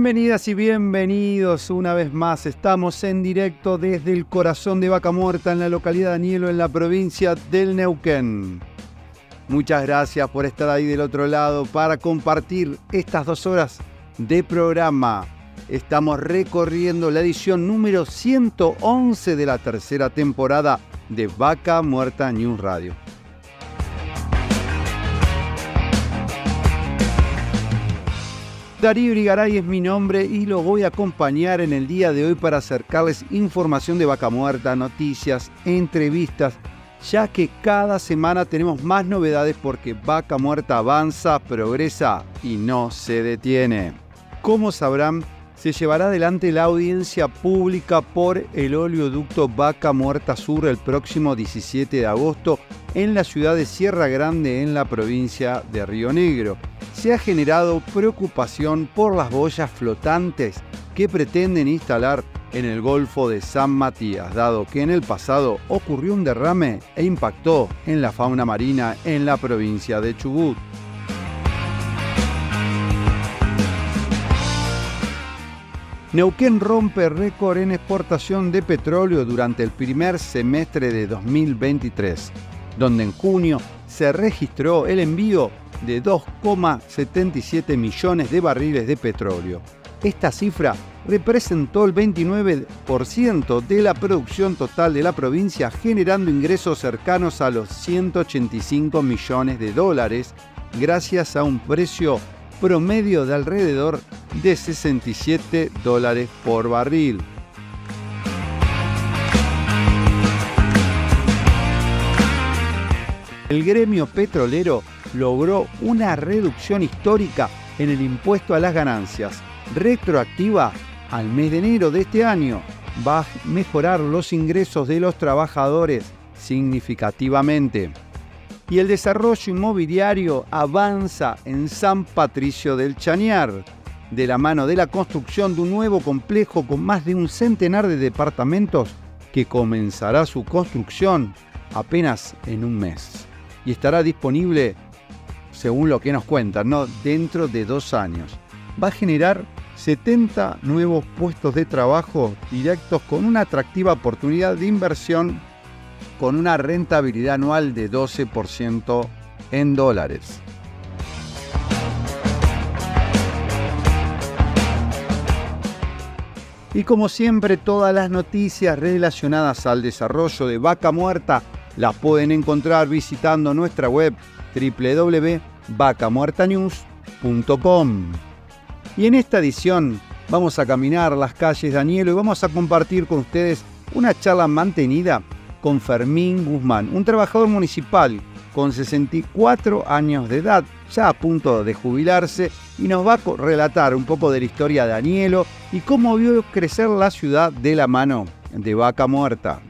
Bienvenidas y bienvenidos una vez más. Estamos en directo desde el corazón de Vaca Muerta en la localidad de Anielo en la provincia del Neuquén. Muchas gracias por estar ahí del otro lado para compartir estas dos horas de programa. Estamos recorriendo la edición número 111 de la tercera temporada de Vaca Muerta News Radio. Darío Brigaray es mi nombre y lo voy a acompañar en el día de hoy para acercarles información de Vaca Muerta, noticias, entrevistas, ya que cada semana tenemos más novedades porque Vaca Muerta avanza, progresa y no se detiene. Como sabrán, se llevará adelante la audiencia pública por el oleoducto Vaca Muerta Sur el próximo 17 de agosto en la ciudad de Sierra Grande en la provincia de Río Negro se ha generado preocupación por las boyas flotantes que pretenden instalar en el Golfo de San Matías, dado que en el pasado ocurrió un derrame e impactó en la fauna marina en la provincia de Chubut. Neuquén rompe récord en exportación de petróleo durante el primer semestre de 2023, donde en junio se registró el envío de 2,77 millones de barriles de petróleo. Esta cifra representó el 29% de la producción total de la provincia, generando ingresos cercanos a los 185 millones de dólares, gracias a un precio promedio de alrededor de 67 dólares por barril. El gremio petrolero logró una reducción histórica en el impuesto a las ganancias, retroactiva al mes de enero de este año. Va a mejorar los ingresos de los trabajadores significativamente. Y el desarrollo inmobiliario avanza en San Patricio del Chañar, de la mano de la construcción de un nuevo complejo con más de un centenar de departamentos que comenzará su construcción apenas en un mes y estará disponible según lo que nos cuentan, ¿no? dentro de dos años. Va a generar 70 nuevos puestos de trabajo directos con una atractiva oportunidad de inversión con una rentabilidad anual de 12% en dólares. Y como siempre, todas las noticias relacionadas al desarrollo de Vaca Muerta las pueden encontrar visitando nuestra web www.vacamuertanews.com. Y en esta edición vamos a caminar las calles de Danielo y vamos a compartir con ustedes una charla mantenida con Fermín Guzmán, un trabajador municipal con 64 años de edad, ya a punto de jubilarse, y nos va a relatar un poco de la historia de Danielo y cómo vio crecer la ciudad de la mano de Vaca Muerta.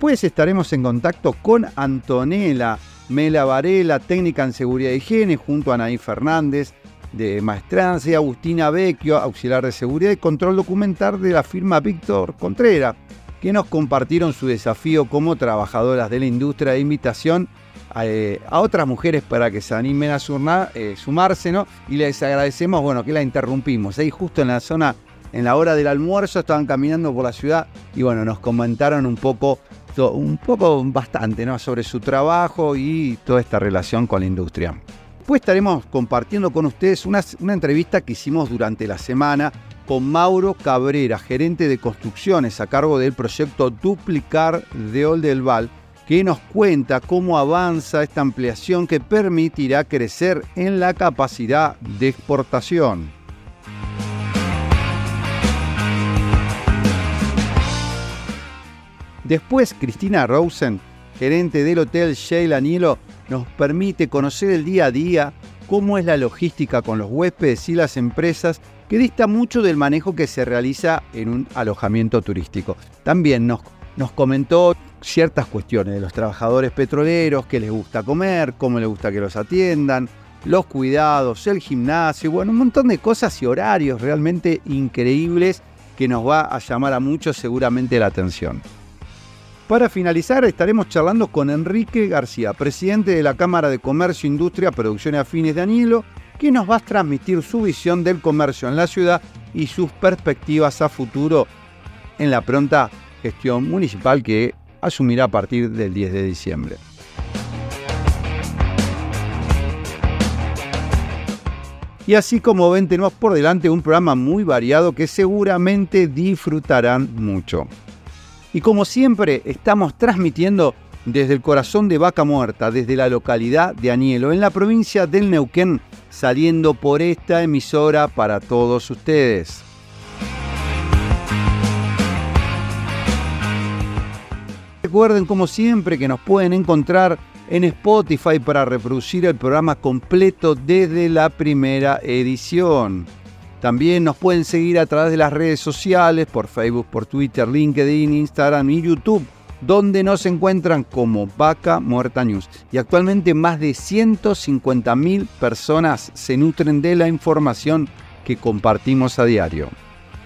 Después estaremos en contacto con Antonella Mela Varela, técnica en seguridad y higiene, junto a Anaí Fernández, de Maestranza, y Agustina Vecchio, auxiliar de seguridad y control documental de la firma Víctor Contreras, que nos compartieron su desafío como trabajadoras de la industria de invitación eh, a, otras mujeres para que se animen a eh, sumarse, ¿no? Y les agradecemos, bueno, que la interrumpimos, ahí justo en la zona, en la hora del almuerzo, estaban caminando por la ciudad y bueno, nos comentaron un poco un poco bastante ¿no? sobre su trabajo y toda esta relación con la industria. Después estaremos compartiendo con ustedes una, entrevista que hicimos durante la semana con Mauro Cabrera, gerente de construcciones a cargo del proyecto Duplicar de Oldelval, que nos cuenta cómo avanza esta ampliación que permitirá crecer en la capacidad de exportación. Después, Cristina Rosen, gerente del Hotel Sheila Anielo, nos permite conocer el día a día, cómo es la logística con los huéspedes y las empresas, que dista mucho del manejo que se realiza en un alojamiento turístico. También nos, nos comentó ciertas cuestiones de los trabajadores petroleros, qué les gusta comer, cómo les gusta que los atiendan, los cuidados, el gimnasio, bueno, un montón de cosas y horarios realmente increíbles que nos va a llamar a muchos seguramente la atención. Para finalizar, estaremos charlando con Enrique García, presidente de la Cámara de Comercio, Industria, Producción y Afines de Anilo, que nos va a transmitir su visión del comercio en la ciudad y sus perspectivas a futuro en la pronta gestión municipal que asumirá a partir del 10 de diciembre. Y así como ven, tenemos por delante un programa muy variado que seguramente disfrutarán mucho. Y como siempre, estamos transmitiendo desde el corazón de Vaca Muerta, desde la localidad de Anielo, en la provincia del Neuquén, saliendo por esta emisora para todos ustedes. Recuerden como siempre que nos pueden encontrar en Spotify para reproducir el programa completo desde la primera edición. También nos pueden seguir a través de las redes sociales, por Facebook, por Twitter, LinkedIn, Instagram y YouTube, donde nos encuentran como Vaca Muerta News. Y actualmente más de 150.000 personas se nutren de la información que compartimos a diario.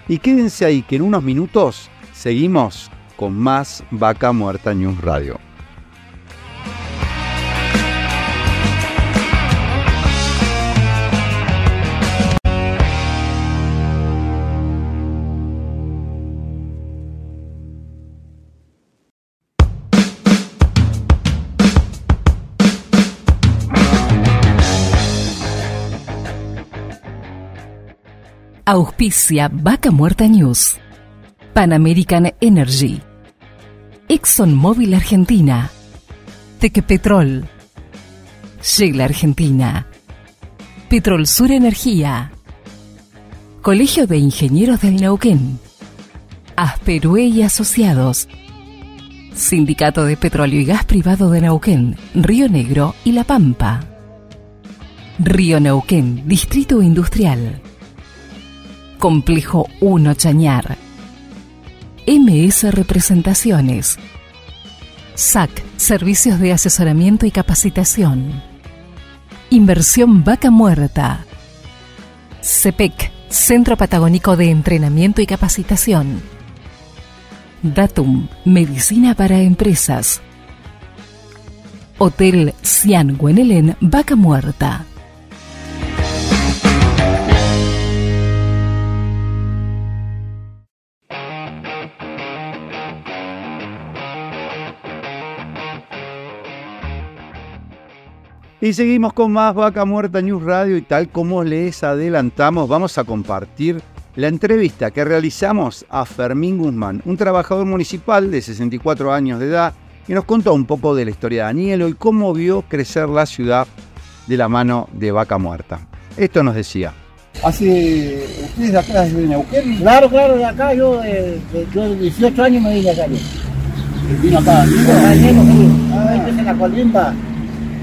Y quédense ahí que en unos minutos seguimos con más Vaca Muerta News Radio. Auspicia Vaca Muerta News. Pan American Energy. ExxonMobil Argentina. Tequepetrol. Shell Argentina. Petrol Sur Energía. Colegio de Ingenieros del Neuquén. Asperue y Asociados. Sindicato de Petróleo y Gas Privado de Neuquén, Río Negro y La Pampa. Río Neuquén, Distrito Industrial. Complejo 1 Chañar. MS Representaciones. SAC, Servicios de Asesoramiento y Capacitación. Inversión Vaca Muerta. CEPEC, Centro Patagónico de Entrenamiento y Capacitación. Datum, Medicina para Empresas. Hotel Cian Guenelén, Vaca Muerta. Y seguimos con más Vaca Muerta News Radio y tal como les adelantamos, vamos a compartir la entrevista que realizamos a Fermín Guzmán, un trabajador municipal de 64 años de edad, que nos contó un poco de la historia de Danielo y cómo vio crecer la ciudad de la mano de Vaca Muerta. Esto nos decía. Hace, ¿ustedes de acá desde Neuquén? Claro, claro, de acá yo de, de, yo de 18 años me vine acá. Vino acá, Acá Nemo, sí. Ah, en la colimba.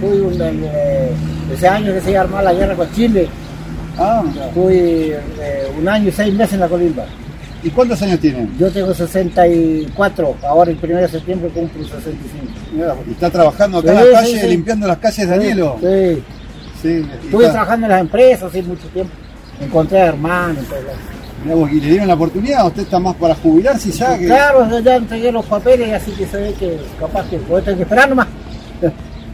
Fui un, eh, ese año que se iba a armar la guerra con Chile. Ah. Fui eh, un año y seis meses en la colimba. ¿Y cuántos años tienen? Yo tengo 64, ahora el 1 de septiembre cumplo 65. Mira, ¿y ¿Está trabajando acá Sí, en la sí, calle, sí. limpiando las calles de Danielo? Sí. Estuve está- trabajando en las empresas hace mucho tiempo. Encontré a hermanos. vos, ¿Y le dieron la oportunidad? ¿Usted está más para jubilarse ya? Que... Claro, ya- entregué los papeles, así que se ve que capaz que a tener que esperar nomás.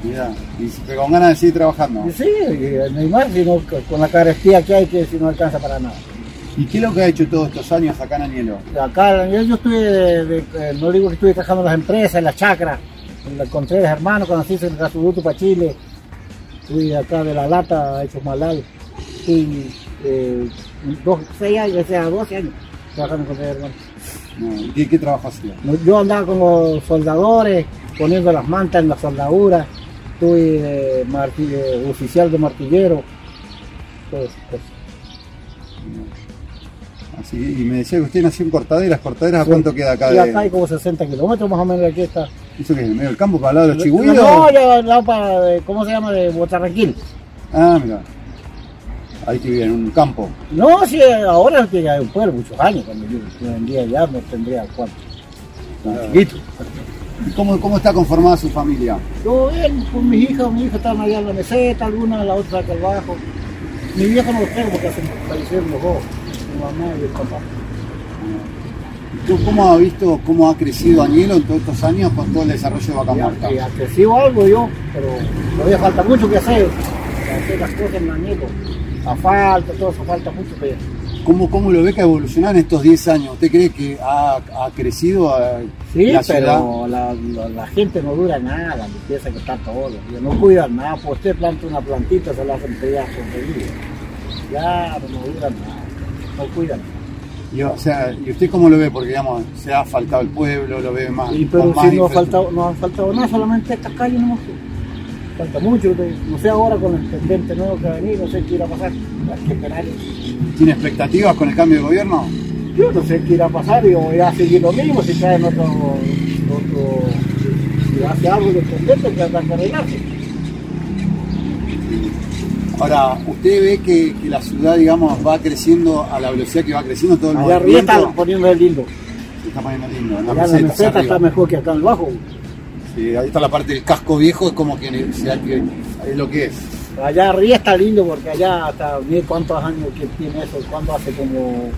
Mirá, y se- con ganas de seguir trabajando. Y sí, y no hay más, sino con la carestía que hay que si no alcanza para nada. ¿Y qué es lo que ha hecho todos estos años acá en Danielo? Acá yo, yo estuve, de- de- eh, no digo que estuve trabajando en las empresas, en las chacras, en tres hermanos, cuando hice el Gasuduto para Chile, fui acá de la lata, hecho malal, fui eh, dos, seis años, o sea, 12 años trabajando con tres hermanos. No, ¿y ¿Qué, qué trabajo hacía? Yo andaba con los soldadores, poniendo las mantas en la soldadura, de marti- de oficial de martillero, todo eso. Así, y me decía que usted nació en Cortaderas. ¿Cortaderas a Sí. cuánto queda acá Y de...? acá hay como 60 kilómetros más o menos de aquí está. ¿Eso qué es? ¿En medio del campo para al lado de los chigüidos? No, al lado para, de- ¿cómo se llama? De Botarraquil. Ah, mira. Ahí que en un campo. No, sí, ahora que hay un pueblo, muchos años, cuando yo vendía ya me tendría cuatro. Chiquito. ¿Y ¿Cómo, ¿Cómo está conformada su familia? Yo bien, con mis hijas, mis hijas estaban allá en la meseta, alguna, la otra acá abajo. Mi viejo no los tengo porque se fallecieron los dos, mi mamá y el papá. ¿Tú cómo ha visto cómo ha crecido Añelo en todos estos años con todo el desarrollo de Vaca Muerta? Y, y ha crecido algo yo, pero todavía falta mucho que hacer. Para hacer las cosas en la nieto. Asfalto, todo eso falta mucho que ¿Cómo, ¿Cómo lo ve que ha evolucionado en estos 10 años? ¿Usted cree que ha, ha crecido Sí, la ciudad? pero la, la- la gente no dura nada, limpieza que está todo. No cuidan nada, pues usted planta una plantita, se la hacen pedazos enseguida. Ya no duran nada, no cuidan. Y, o sea, ¿y usted cómo lo ve? Porque, digamos, se ha faltado el pueblo, lo ve más. Y pero más si no ha, faltado, no ha faltado nada, solamente estas calles no Falta mucho, de- no sé ahora con el intendente nuevo que va a venir, no sé qué irá a pasar. Hay que esperar. ¿Tiene expectativas con el cambio de gobierno? Yo no sé qué irá a pasar, yo voy a seguir lo mismo, si traen otro, otro si hace algo el intendente, que arreglarse. Ahora, ¿usted ve que, que la ciudad, digamos, va creciendo a la velocidad que va creciendo todo el Allá arriba está poniendo el lindo. Se está poniendo lindo, en la Allá en la meseta, está mejor que acá abajo. Sí, ahí está la parte del casco viejo, es como que, o sea, que es lo que es. Allá arriba está lindo porque allá hasta mire cuántos años que tiene eso, cuando hace como,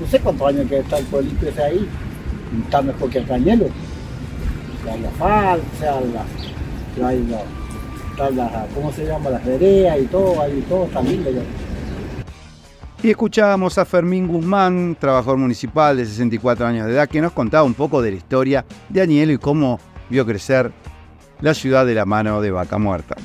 no sé cuántos años que está el pueblito ese ahí, está mejor que el cañelo. Hay o sea, la, hay la, está la- ¿cómo se llama? Las veredas y todo, ahí todo está lindo ya. Y escuchábamos a Fermín Guzmán, trabajador municipal de 64 años de edad, que nos contaba un poco de la historia de Añelo y cómo vio crecer la ciudad de la mano de Vaca Muerta.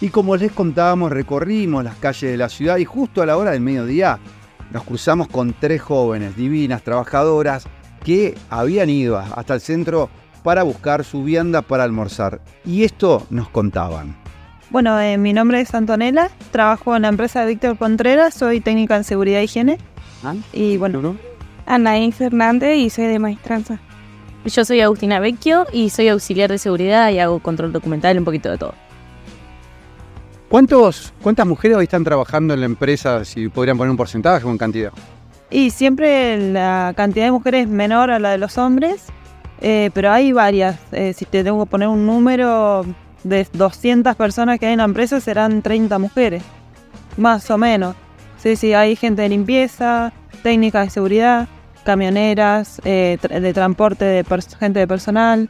Y como les contábamos, recorrimos las calles de la ciudad y justo a la hora del mediodía nos cruzamos con tres jóvenes divinas, trabajadoras, que habían ido hasta el centro para buscar su vianda para almorzar. Y esto nos contaban. Bueno, eh, mi nombre es Antonella, trabajo en la empresa de Víctor Contreras, soy técnica en seguridad e higiene. Y bueno, Anaí Fernández y soy de maestranza. Yo soy Agustina Vecchio y soy auxiliar de seguridad y hago control documental, un poquito de todo. ¿Cuántos, ¿Cuántas mujeres hoy están trabajando en la empresa? Si podrían poner un porcentaje o en cantidad. y siempre la cantidad de mujeres es menor a la de los hombres, eh, pero hay varias. Eh, si te tengo que poner un número de 200 personas que hay en la empresa, serán 30 mujeres, más o menos. Sí, sí, hay gente de limpieza, técnica de seguridad, camioneras, eh, de transporte de gente de personal.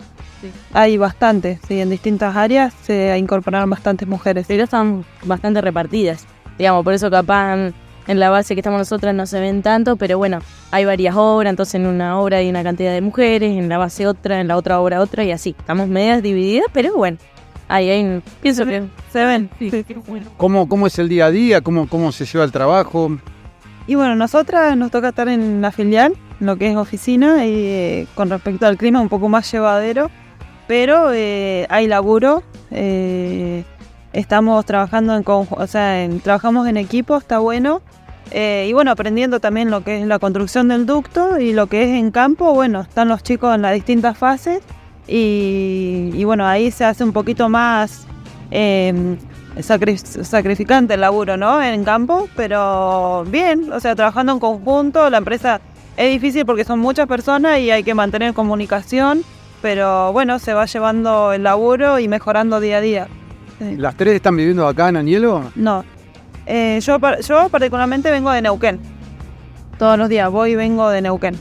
Hay bastantes, sí, en distintas áreas se incorporaron bastantes mujeres. Pero están bastante repartidas. Digamos, por eso capaz en, en la base que estamos nosotras no se ven tanto, pero bueno, hay varias obras, entonces en una obra hay una cantidad de mujeres, en la base otra, en la otra obra otra y así. Estamos medias divididas, pero bueno, ahí hay, pienso que Se ven. sí, sí. ¿Cómo, cómo es el día a día? ¿Cómo, ¿Cómo se lleva el trabajo? Y bueno, nosotras nos toca estar en la filial, en lo que es oficina, y eh, con respecto al clima un poco más llevadero, pero eh, hay laburo, eh, estamos trabajando en, o sea, en- trabajamos en equipo, está bueno, eh, y bueno, aprendiendo también lo que es la construcción del ducto y lo que es en campo, bueno, están los chicos en las distintas fases, y, y bueno, ahí se hace un poquito más... eh, sacri- sacrificante el laburo, ¿no? En campo, pero bien, o sea, trabajando en conjunto, la empresa es difícil porque son muchas personas y hay que mantener comunicación, pero bueno, se va llevando el laburo y mejorando día a día. ¿Las tres están viviendo acá en Anielo? No, Eh, yo, yo particularmente vengo de Neuquén. Todos los días voy y vengo de Neuquén.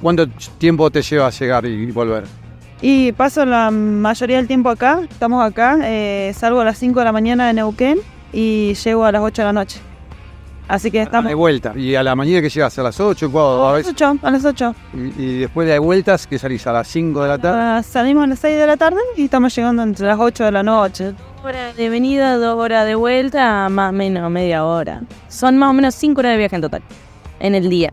¿Cuánto tiempo te lleva llegar y volver? Y paso la mayoría del tiempo acá, estamos acá, eh, salgo a las 5 de la mañana de Neuquén y llego a las 8 de la noche. Así que estamos... De vuelta. ¿Y a la mañana que llegas? ¿A las 8? ¿Cuándo? A A las veces- 8, a las 8. Y, y después de vueltas, que salís a las 5 de la tarde. Ah, salimos a las 6 de la tarde y estamos llegando entre las 8 de la noche. hora de venida, dos horas de vuelta, más o menos media hora. Son más o menos cinco horas de viaje en total, en el día.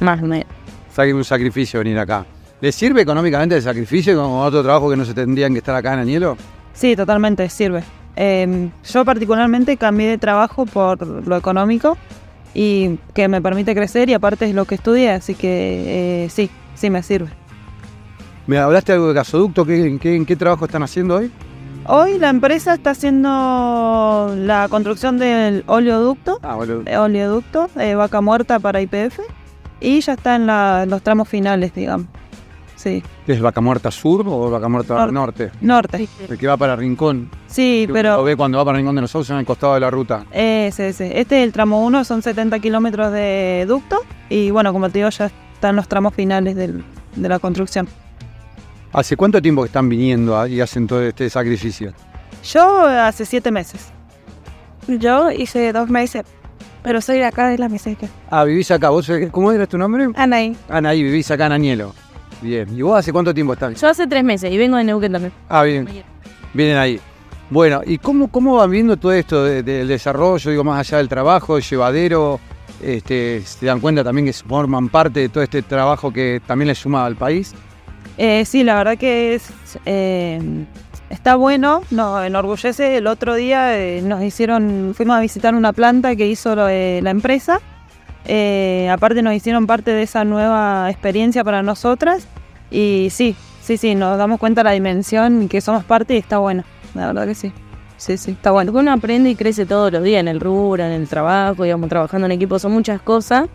Más o menos. Saque un sacrificio venir acá. ¿Les sirve económicamente el sacrificio como otro trabajo que no se tendrían que estar acá en Anielo? Sí, totalmente, sirve. Eh, yo particularmente cambié de trabajo por lo económico y que me permite crecer y aparte es lo que estudié, así que eh, sí, sí me sirve. Me hablaste algo de gasoducto, ¿qué, en, qué, en qué trabajo están haciendo hoy? Hoy la empresa está haciendo la construcción del oleoducto, Ah, oleoducto, eh, vaca muerta para IPF y ya está en la- los tramos finales, digamos. Sí, ¿Qué es Vaca Muerta Sur o Vaca Muerta Norte. Norte? norte. El que va para Rincón. Sí, Que pero Lo ve cuando va para Rincón de los Sauces en el costado de la ruta. Ese, ese. Este es el tramo 1, son 70 kilómetros de ducto. Y bueno, como te digo, ya están los tramos finales del- de la construcción. ¿Hace cuánto tiempo que están viniendo y hacen todo este sacrificio? Yo hace siete meses. Yo hice dos meses, pero soy de acá de la Meseca. Ah, vivís acá. ¿Vos, eh, ¿Cómo era tu nombre? Anaí. Anaí, vivís acá en Añelo. Bien. ¿Y vos hace cuánto tiempo estás? Yo hace tres meses y vengo de Neuquén también. Ah, bien. Vienen ahí. Bueno, ¿y cómo, cómo van viendo todo esto de- del desarrollo, digo, más allá del trabajo, llevadero? Este, ¿Se dan cuenta también que forman parte de todo este trabajo que también le suma al país? Eh, sí, la verdad que es, eh, está bueno, nos enorgullece. El otro día eh, nos hicieron, fuimos a visitar una planta que hizo lo de la empresa. Eh, aparte nos hicieron parte de esa nueva experiencia para nosotras. Y sí, sí, sí, nos damos cuenta de la dimensión que somos parte y está bueno. La verdad que sí. Sí, sí, está bueno. Uno aprende y crece todos los días en el rubro, en el trabajo, digamos, trabajando en equipo, son muchas cosas.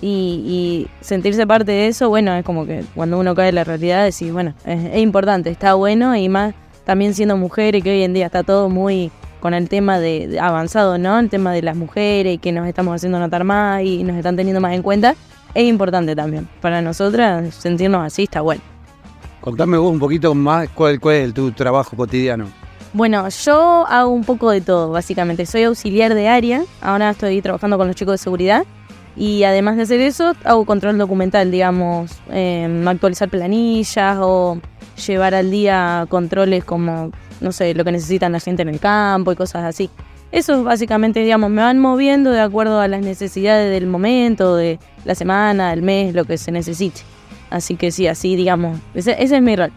Y, y sentirse parte de eso, bueno, es como que cuando uno cae en la realidad, decís, bueno, es, importante, está bueno y más también siendo mujer y que hoy en día está todo muy con el tema de avanzado, ¿no? El tema de las mujeres y que nos estamos haciendo notar más y nos están teniendo más en cuenta, es importante también. Para nosotras sentirnos así está bueno. Contame vos un poquito más cuál, cuál es tu trabajo cotidiano. Bueno, yo hago un poco de todo, básicamente. Soy auxiliar de área, ahora estoy trabajando con los chicos de seguridad y además de hacer eso, hago control documental, digamos, em, actualizar planillas o llevar al día controles como, no sé, lo que necesitan la gente en el campo y cosas así. Eso básicamente, digamos, me van moviendo de acuerdo a las necesidades del momento, de la semana, del mes, lo que se necesite. Así que sí, así, digamos, ese, ese es mi rol.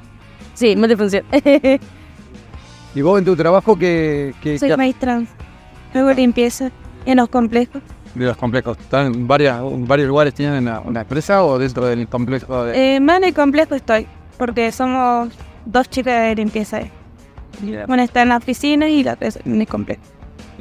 Sí, multifunción. ¿Y vos en tu trabajo qué, qué- Soy qué- maestra. Hago limpieza en los complejos. de los complejos? ¿Están en varias, varios lugares tienen una, una empresa o dentro del complejo? De... Eh, más en el complejo estoy, porque somos dos chicas de limpieza. Una está en la oficina y la otra es en el complejo.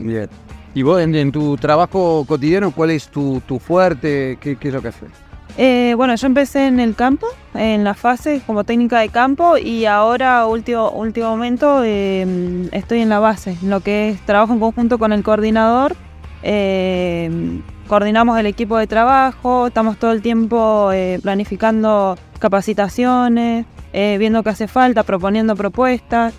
Bien. ¿Y vos en, tu trabajo cotidiano cuál es tu, tu fuerte? ¿Qué, es lo que haces? Eh, bueno, yo empecé en el campo, en la fase como técnica de campo y ahora, último, último momento, eh, estoy en la base, lo que es trabajo en conjunto con el coordinador. eh, coordinamos el equipo de trabajo, estamos todo el tiempo eh, planificando capacitaciones, eh, viendo qué hace falta, proponiendo propuestas.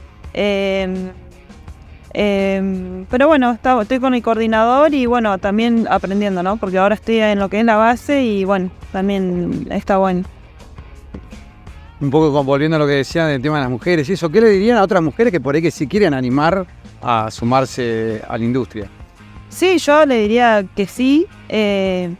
Eh, eh, pero bueno, está- estoy con el coordinador y bueno, también aprendiendo, ¿no? Porque ahora estoy en lo que es la base y bueno, también está bueno. Un poco volviendo a lo que decían del tema de las mujeres y eso, ¿qué le dirían a otras mujeres que por ahí que si quieren animar a sumarse a la industria? Sí, yo le diría que sí. eh,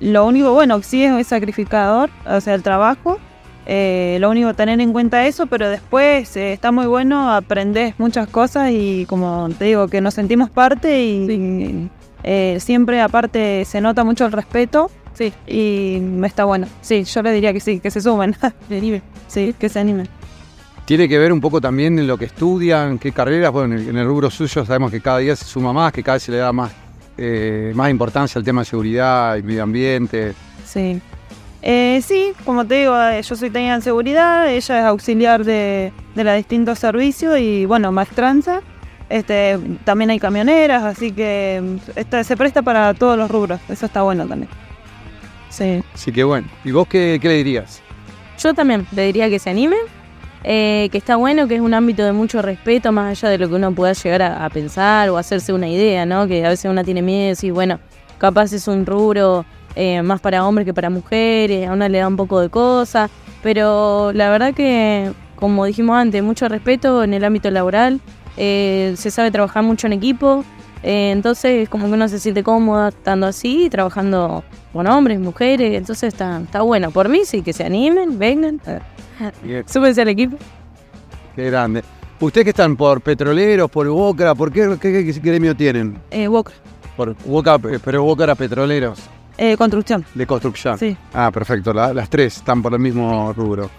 lo único, bueno, sí es, es sacrificador, o sea, el trabajo. Eh, lo único, tener en cuenta eso, pero después eh, está muy bueno, aprendes muchas cosas y como te digo, que nos sentimos parte y eh, siempre aparte se nota mucho el respeto. Sí, y está bueno. Sí, yo le diría que sí, que se sumen. sí, que se animen. Tiene que ver un poco también en lo que estudian, qué carreras, bueno, en el, en el rubro suyo sabemos que cada día se suma más, que cada vez se le da más, eh, más importancia al tema de seguridad y medio ambiente. Sí. Eh, sí, como te digo, eh, yo soy técnica en seguridad, ella es auxiliar de, de los distintos servicios y bueno, maestranza. Este, también hay camioneras, así que mm, esta- se presta para todos los rubros, eso está bueno también. Sí. Así que bueno, ¿y vos qué, qué le dirías? Yo también le diría que se animen, eh, que está bueno, que es un ámbito de mucho respeto, más allá de lo que uno pueda llegar a, a pensar o hacerse una idea, ¿no? Que a veces uno tiene miedo y bueno, capaz es un rubro eh, más para hombres que para mujeres, a una le da un poco de cosas, pero la verdad que, como dijimos antes, mucho respeto en el ámbito laboral, eh, se sabe trabajar mucho en equipo, eh, entonces como que uno se siente cómoda estando así, trabajando con hombres, mujeres, entonces está, está bueno. Por mí sí, que se animen, vengan, súbense al equipo. qué grande. ¿Ustedes que están por petroleros, por Boca, por qué, qué, qué gremio tienen? Eh, Por Boca, pero Boca era petroleros, eh, construcción. de construcción. Sí. Ah, perfecto, la- las tres están por el mismo rubro.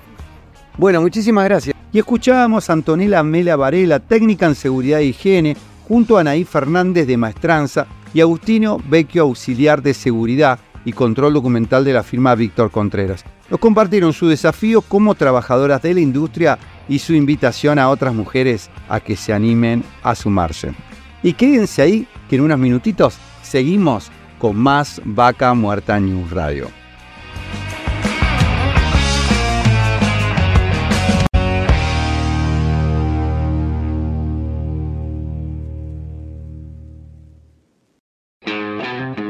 Bueno, muchísimas gracias. Y escuchábamos a Antonella Mela Varela, técnica en seguridad e higiene, junto a Anaí Fernández de Maestranza y Agustino Vecchio, auxiliar de seguridad y control documental de la firma Víctor Contreras. Nos compartieron su desafío como trabajadoras de la industria y su invitación a otras mujeres a que se animen a sumarse. Y quédense ahí, que en unos minutitos seguimos con más Vaca Muerta News Radio.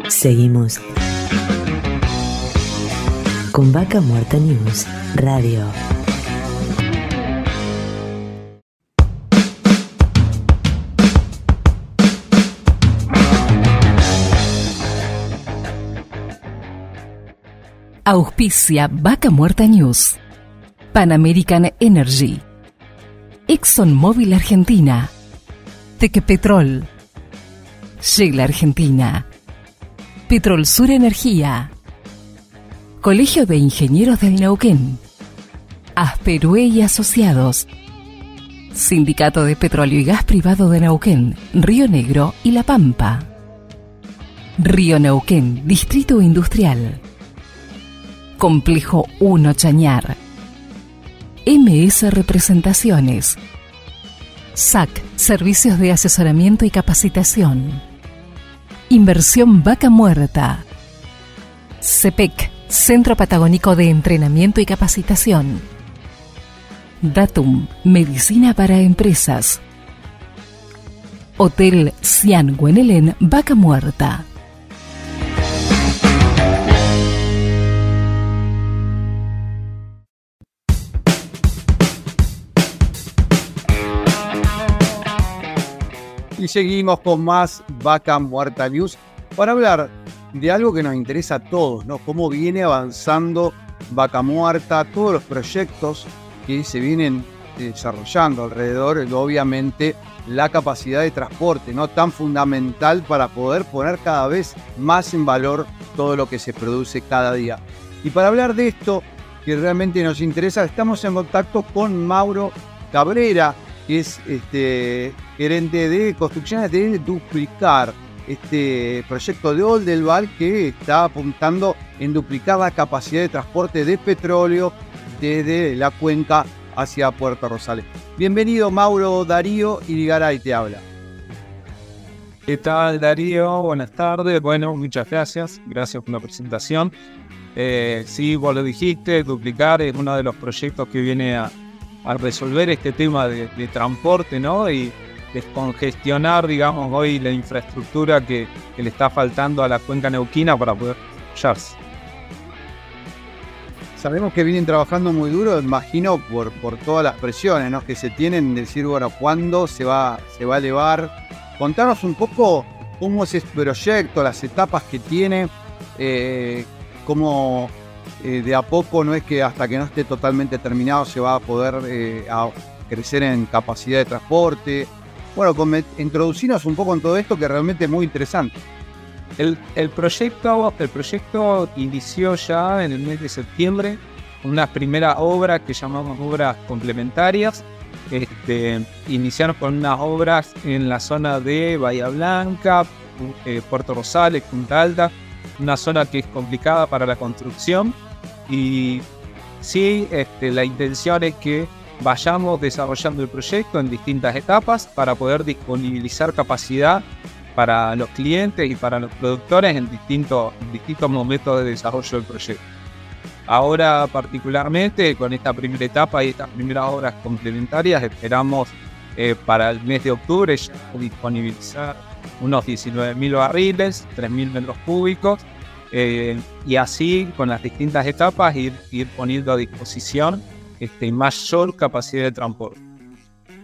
Seguimos con Vaca Muerta News Radio. Auspicia Vaca Muerta News. Pan American Energy. ExxonMobil Argentina. Tequepetrol. Shell Argentina. Petrol Sur Energía. Colegio de Ingenieros del Neuquén. Asperue y Asociados. Sindicato de Petróleo y Gas Privado de Neuquén, Río Negro y La Pampa. Río Neuquén, Distrito Industrial. Complejo 1 Chañar. MS Representaciones. SAC, Servicios de Asesoramiento y Capacitación. Inversión Vaca Muerta. CEPEC, Centro Patagónico de Entrenamiento y Capacitación. Datum, Medicina para Empresas. Hotel Cian Guenelén, Vaca Muerta. Y seguimos con más Vaca Muerta News para hablar de algo que nos interesa a todos, ¿no? Cómo viene avanzando Vaca Muerta, todos los proyectos que se vienen desarrollando alrededor, obviamente la capacidad de transporte, ¿no? Tan fundamental para poder poner cada vez más en valor todo lo que se produce cada día. Y para hablar de esto, que realmente nos interesa, estamos en contacto con Mauro Cabrera, que es este, gerente de construcciones de duplicar este proyecto de Oldelval que está apuntando en duplicar la capacidad de transporte de petróleo desde la cuenca hacia Puerto Rosales. Bienvenido Mauro Darío Irigaray te habla. ¿Qué tal Darío? Buenas tardes. Bueno, muchas gracias. Gracias por la presentación. Eh, sí, vos lo dijiste, duplicar es uno de los proyectos que viene a, a resolver este tema de, transporte, ¿no? Y descongestionar, digamos, hoy la infraestructura que, le está faltando a la cuenca neuquina para poder desarrollarse. Sabemos que vienen trabajando muy duro, imagino, por, por todas las presiones ¿no? que se tienen, decir, bueno, ¿cuándo se va, se va a elevar? Contanos un poco cómo es este proyecto, las etapas que tiene, eh, cómo eh, de a poco no es que hasta que no esté totalmente terminado se va a poder eh, crecer en capacidad de transporte. Bueno, con, introducirnos un poco en todo esto que realmente es muy interesante. El, proyecto, el proyecto inició ya en el mes de septiembre con una primera obra que llamamos obras complementarias. Este, iniciaron con unas obras en la zona de Bahía Blanca, eh, Puerto Rosales, Punta Alta, una zona que es complicada para la construcción y sí, este, la intención es que vayamos desarrollando el proyecto en distintas etapas para poder disponibilizar capacidad para los clientes y para los productores en distintos, distintos momentos de desarrollo del proyecto. Ahora particularmente con esta primera etapa y estas primeras obras complementarias esperamos eh, para el mes de octubre ya disponibilizar unos 19.000 barriles, 3.000 metros cúbicos eh, y así con las distintas etapas ir, ir poniendo a disposición este, mayor capacidad de transporte.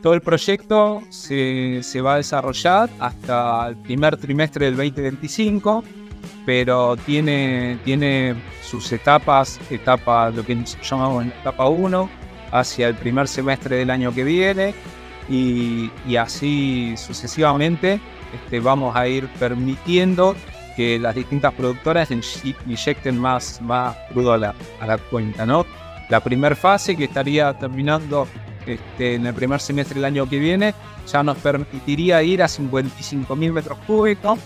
Todo el proyecto se, se, va a desarrollar hasta el primer trimestre del 2025, pero tiene, tiene sus etapas, etapa, lo que llamamos etapa 1, hacia el primer semestre del año que viene, y, y así sucesivamente este, vamos a ir permitiendo que las distintas productoras inyecten más, más crudo a la, a la cuenta. ¿no? La primera fase que estaría terminando este, en el primer semestre del año que viene ya nos permitiría ir a 55.000 metros cúbicos.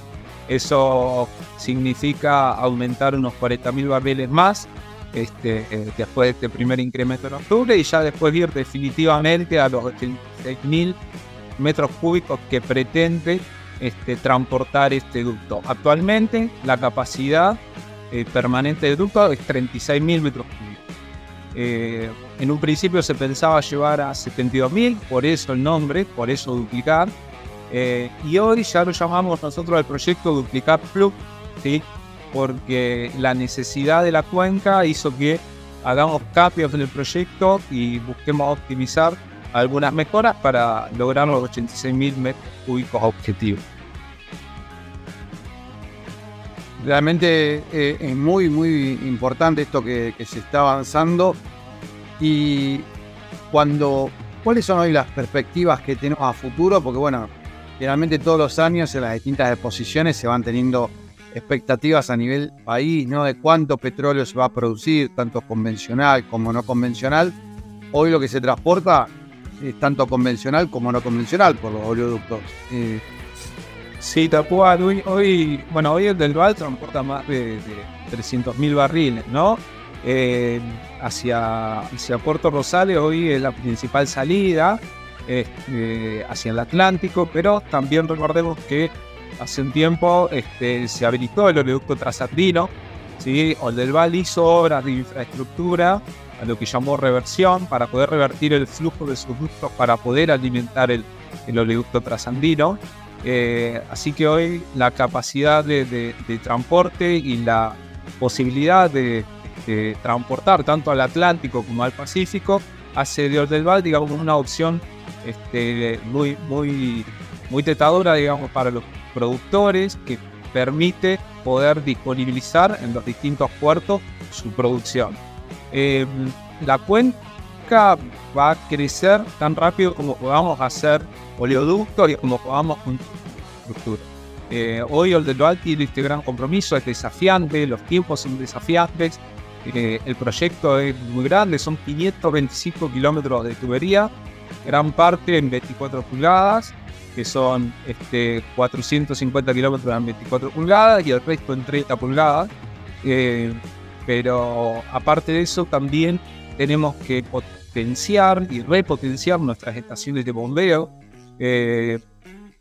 Eso significa aumentar unos 40.000 barriles más este, eh, después de este primer incremento en octubre y ya después ir definitivamente a los 86.000 metros cúbicos que pretende este, transportar este ducto. Actualmente la capacidad eh, permanente del ducto es 36.000 metros cúbicos. Eh, en un principio se pensaba llevar a 72.000, por eso el nombre, por eso duplicar. Eh, y hoy ya lo llamamos nosotros el proyecto Duplicar Plus, ¿sí? porque la necesidad de la cuenca hizo que hagamos cambios en el proyecto y busquemos optimizar algunas mejoras para lograr los 86.000 metros cúbicos objetivos. Realmente eh, es muy, muy importante esto que, se está avanzando. Y cuando, ¿cuáles son hoy las perspectivas que tenemos a futuro? Porque bueno, generalmente todos los años en las distintas exposiciones se van teniendo expectativas a nivel país, ¿no? De cuánto petróleo se va a producir, tanto convencional como no convencional. Hoy lo que se transporta es tanto convencional como no convencional por los oleoductos. Eh, sí, Tapual, hoy, hoy, bueno, hoy el del Val transporta más de, de 300.000 barriles, ¿no? Eh, hacia, hacia Puerto Rosales hoy es la principal salida eh, hacia el Atlántico, pero también recordemos que hace un tiempo este, se habilitó el oleoducto trasandino, ¿sí? Oldelval hizo obras de infraestructura, a lo que llamó reversión, para poder revertir el flujo de sus ductos para poder alimentar el, oleoducto trasandino. Eh, así que hoy la capacidad de, transporte y la posibilidad de, transportar tanto al Atlántico como al Pacífico hace de Oldelval, digamos, una opción este, muy, muy, muy tentadora, digamos, para los productores que permite poder disponibilizar en los distintos puertos su producción. Eh, la cuenca va a crecer tan rápido como podamos hacer oleoductos y como podamos estructura. Eh, hoy el del tiene este gran compromiso, es desafiante, los tiempos son desafiantes, eh, el proyecto es muy grande, son 525 kilómetros de tubería, gran parte en 24 pulgadas, que son este, 450 kilómetros en 24 pulgadas y el resto en 30 pulgadas. Eh, pero aparte de eso, también tenemos que potenciar y repotenciar nuestras estaciones de bombeo. Eh,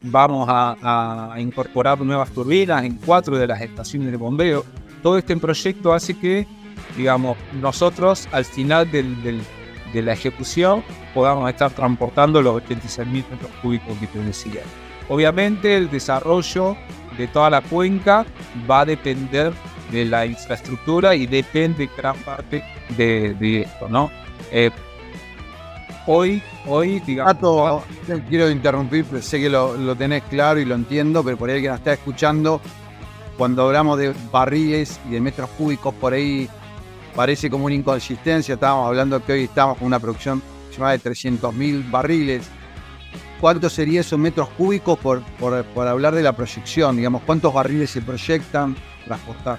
vamos a, incorporar nuevas turbinas en cuatro de las estaciones de bombeo. Todo este proyecto hace que, digamos, nosotros al final de la ejecución podamos estar transportando los 86.000 metros cúbicos que te decía. Obviamente el desarrollo de toda la cuenca va a depender de la infraestructura y depende gran parte de, de esto, ¿no? Eh, hoy, hoy, digamos... Quiero interrumpir, sé que lo, lo, tenés claro y lo entiendo, pero por ahí que nos está escuchando, cuando hablamos de barriles y de metros cúbicos, por ahí parece como una inconsistencia. Estábamos hablando que hoy estamos con una producción llamada de 300.000 barriles. ¿Cuántos serían esos metros cúbicos por, por, por, hablar de la proyección? Digamos, ¿cuántos barriles se proyectan transportar?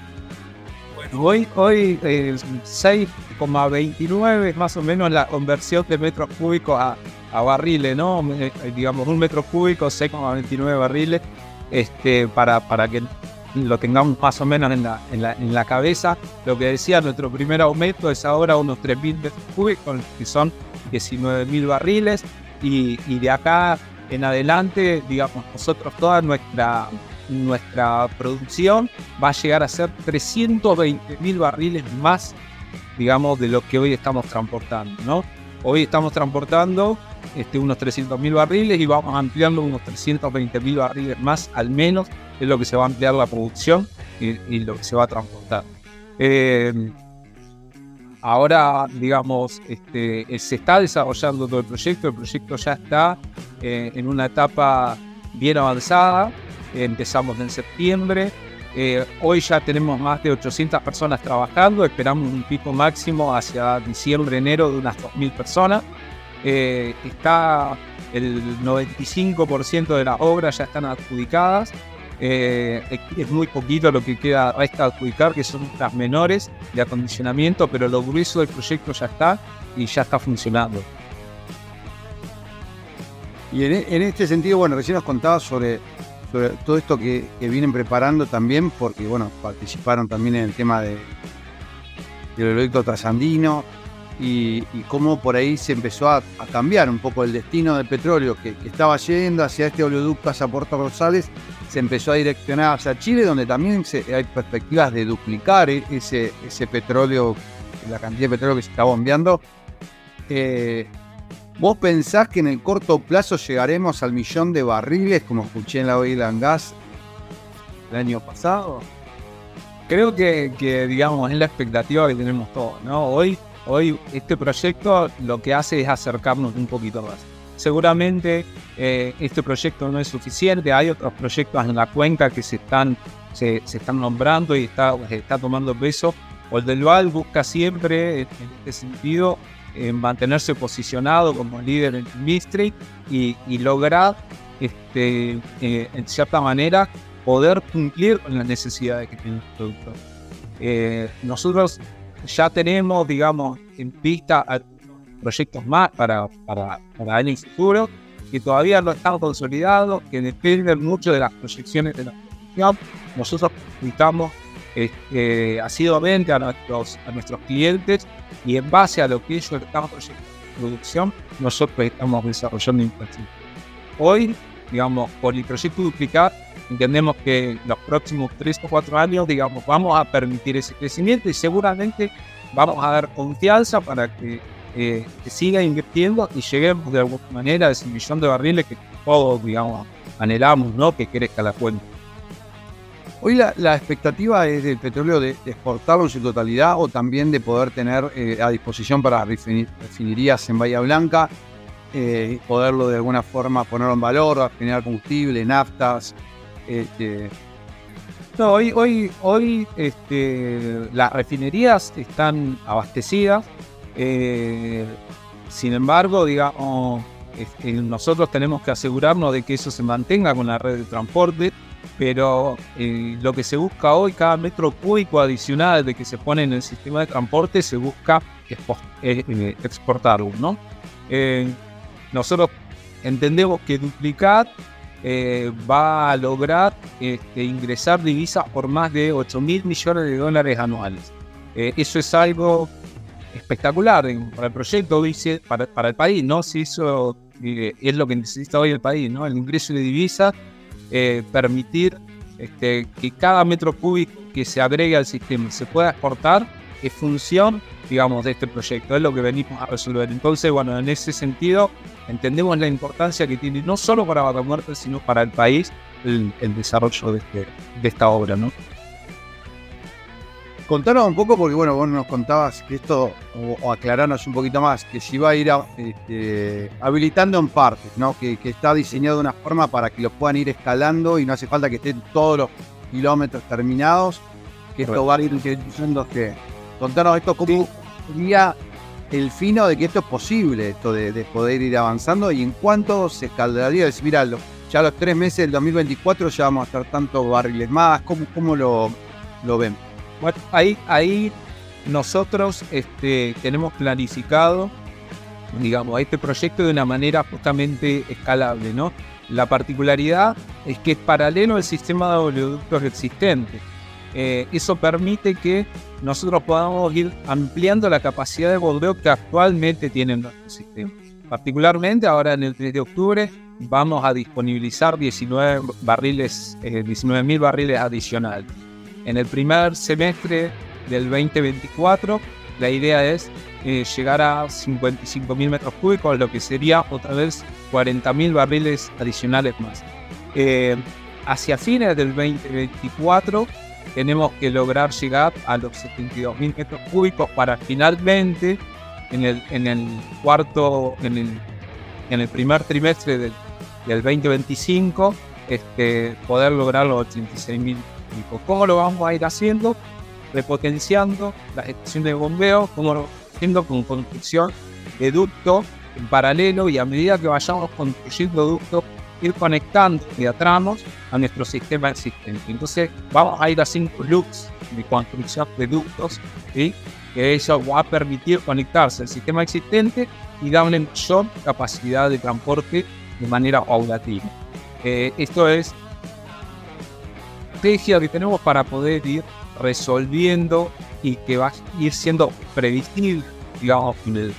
Hoy, hoy eh, 6,29 es más o menos la conversión de metros cúbicos a, a barriles, ¿no? Eh, digamos, un metro cúbico, 6,29 barriles, este, para, para que lo tengamos más o menos en la, en la, en la cabeza. Lo que decía, nuestro primer aumento es ahora unos 3.000 metros cúbicos, que son 19.000 barriles, y, y, de acá en adelante, digamos, nosotros toda nuestra, nuestra producción va a llegar a ser 320.000 barriles más, digamos, de lo que hoy estamos transportando, ¿no? Hoy estamos transportando este, unos 300.000 barriles y vamos ampliando unos 320.000 barriles más al menos es lo que se va a ampliar la producción y, lo que se va a transportar. Eh, ahora, digamos, este, se está desarrollando todo el proyecto, el proyecto ya está eh, en una etapa bien avanzada, eh, empezamos en septiembre, eh, hoy ya tenemos más de 800 personas trabajando, esperamos un pico máximo hacia diciembre, enero de unas 2.000 personas. eh, está el 95% de las obras ya están adjudicadas. Eh, es muy poquito lo que queda resta adjudicar, que son las menores de acondicionamiento, pero lo grueso del proyecto ya está y ya está funcionando. Y en, este sentido, bueno, recién nos contabas sobre, sobre todo esto que, vienen preparando también, porque, bueno, participaron también en el tema de, del oleoducto trasandino y, y cómo por ahí se empezó a, cambiar un poco el destino del petróleo que, estaba yendo hacia este oleoducto hacia Puerto Rosales, se empezó a direccionar hacia Chile, donde también hay perspectivas de duplicar e- ese, ese petróleo, la cantidad de petróleo que se está bombeando. Eh, ¿Vos pensás que en el corto plazo llegaremos al millón de barriles, como escuché en la Oil and Gas el año pasado? Creo que, digamos, es la expectativa que tenemos todos, ¿no? Hoy, hoy este proyecto lo que hace es acercarnos un poquito más. Seguramente eh, este proyecto no es suficiente, hay otros proyectos en la cuenca que se están, se, están nombrando y está, está tomando peso. Oldelval busca siempre, en este sentido, eh, mantenerse posicionado como líder en el industry y, y lograr, este, eh, en cierta manera, poder cumplir con las necesidades que tiene el productor. Eh, nosotros ya tenemos, digamos, en vista a- proyectos más para, para, para años futuros que todavía no están consolidados, que dependen mucho de las proyecciones de la producción. Nosotros publicamos este, asiduamente a nuestros, a nuestros clientes y en base a lo que ellos están proyectando en producción, nosotros estamos desarrollando infraestructura. Hoy, digamos, por el proyecto duplicar, entendemos que los próximos 3 o 4 años, digamos, vamos a permitir ese crecimiento y seguramente vamos a dar confianza para que, eh, siga invirtiendo y lleguemos de alguna manera a ese millón de barriles que todos, digamos, anhelamos, ¿no? Que crezca la cuenta. Hoy la, expectativa es del petróleo de, exportarlo en su totalidad o también de poder tener eh, a disposición para refinerías en Bahía Blanca, eh, poderlo de alguna forma ponerlo en valor, generar combustible, naftas. este, hoy, hoy, hoy este, las refinerías están abastecidas. eh, sin embargo, digamos, este, nosotros tenemos que asegurarnos de que eso se mantenga con la red de transporte. Pero eh, lo que se busca hoy, cada metro cúbico adicional de que se pone en el sistema de transporte, se busca eh, eh, exportarlo, ¿no? Eh, nosotros entendemos que duplicar eh, va a lograr este, ingresar divisas por más de 8 mil millones de dólares anuales. Eso es algo espectacular para el proyecto, para, para el país, ¿no? Si eso es lo que necesita hoy el país, ¿no? El ingreso de divisas, eh, permitir este, que cada metro cúbico que se agregue al sistema se pueda exportar es función, digamos, de este proyecto, es lo que venimos a resolver. Entonces, bueno, en ese sentido, entendemos la importancia que tiene no solo para Vaca Muerta, sino para el país el, desarrollo de, este- de esta obra, ¿no? Contanos un poco, porque bueno, vos nos contabas que esto, o, o aclararnos un poquito más, que se iba a ir a- este, habilitando en partes, ¿no? Que, que está diseñado de una forma para que lo puedan ir escalando y no hace falta que estén todos los kilómetros terminados, que esto va a ir que. Contanos esto, cómo sería el fino de que esto es posible, esto de, de poder ir avanzando y en cuánto se escalaría. Decir, mira, ya a los tres meses del 2024 ya vamos a estar tantos barriles más, ¿cómo, cómo lo, lo ven? Bueno, ahí, ahí nosotros este, tenemos planificado, digamos, este proyecto de una manera justamente escalable, ¿no? La particularidad es que es paralelo al sistema de oleoductos existente. Eh, eso permite que nosotros podamos ir ampliando la capacidad de bombeo que actualmente tiene nuestro sistema. Particularmente ahora en el 3 de octubre vamos a disponibilizar 19 barriles, eh, 19.000 barriles adicionales. En el primer semestre del 2024, la idea es eh, llegar a 55.000 metros cúbicos, lo que sería otra vez 40.000 barriles adicionales más. Eh, hacia fines del 2024 tenemos que lograr llegar a los 72.000 metros cúbicos para finalmente en el, en el cuarto, en el, en el primer trimestre del, del 2025 este, poder lograr los 86.000 ¿Cómo lo vamos a ir haciendo? Repotenciando la estación de bombeo, como lo haciendo con construcción de ducto en paralelo y a medida que vayamos construyendo ductos, ir conectando de tramos a nuestro sistema existente. Entonces vamos a ir haciendo loops de construcción de ductos, ¿sí? que eso va a permitir conectarse al sistema existente y darle mayor capacidad de transporte de manera paulatina. Eh, esto es estrategia que tenemos para poder ir resolviendo y que va a ir siendo previsible, digamos,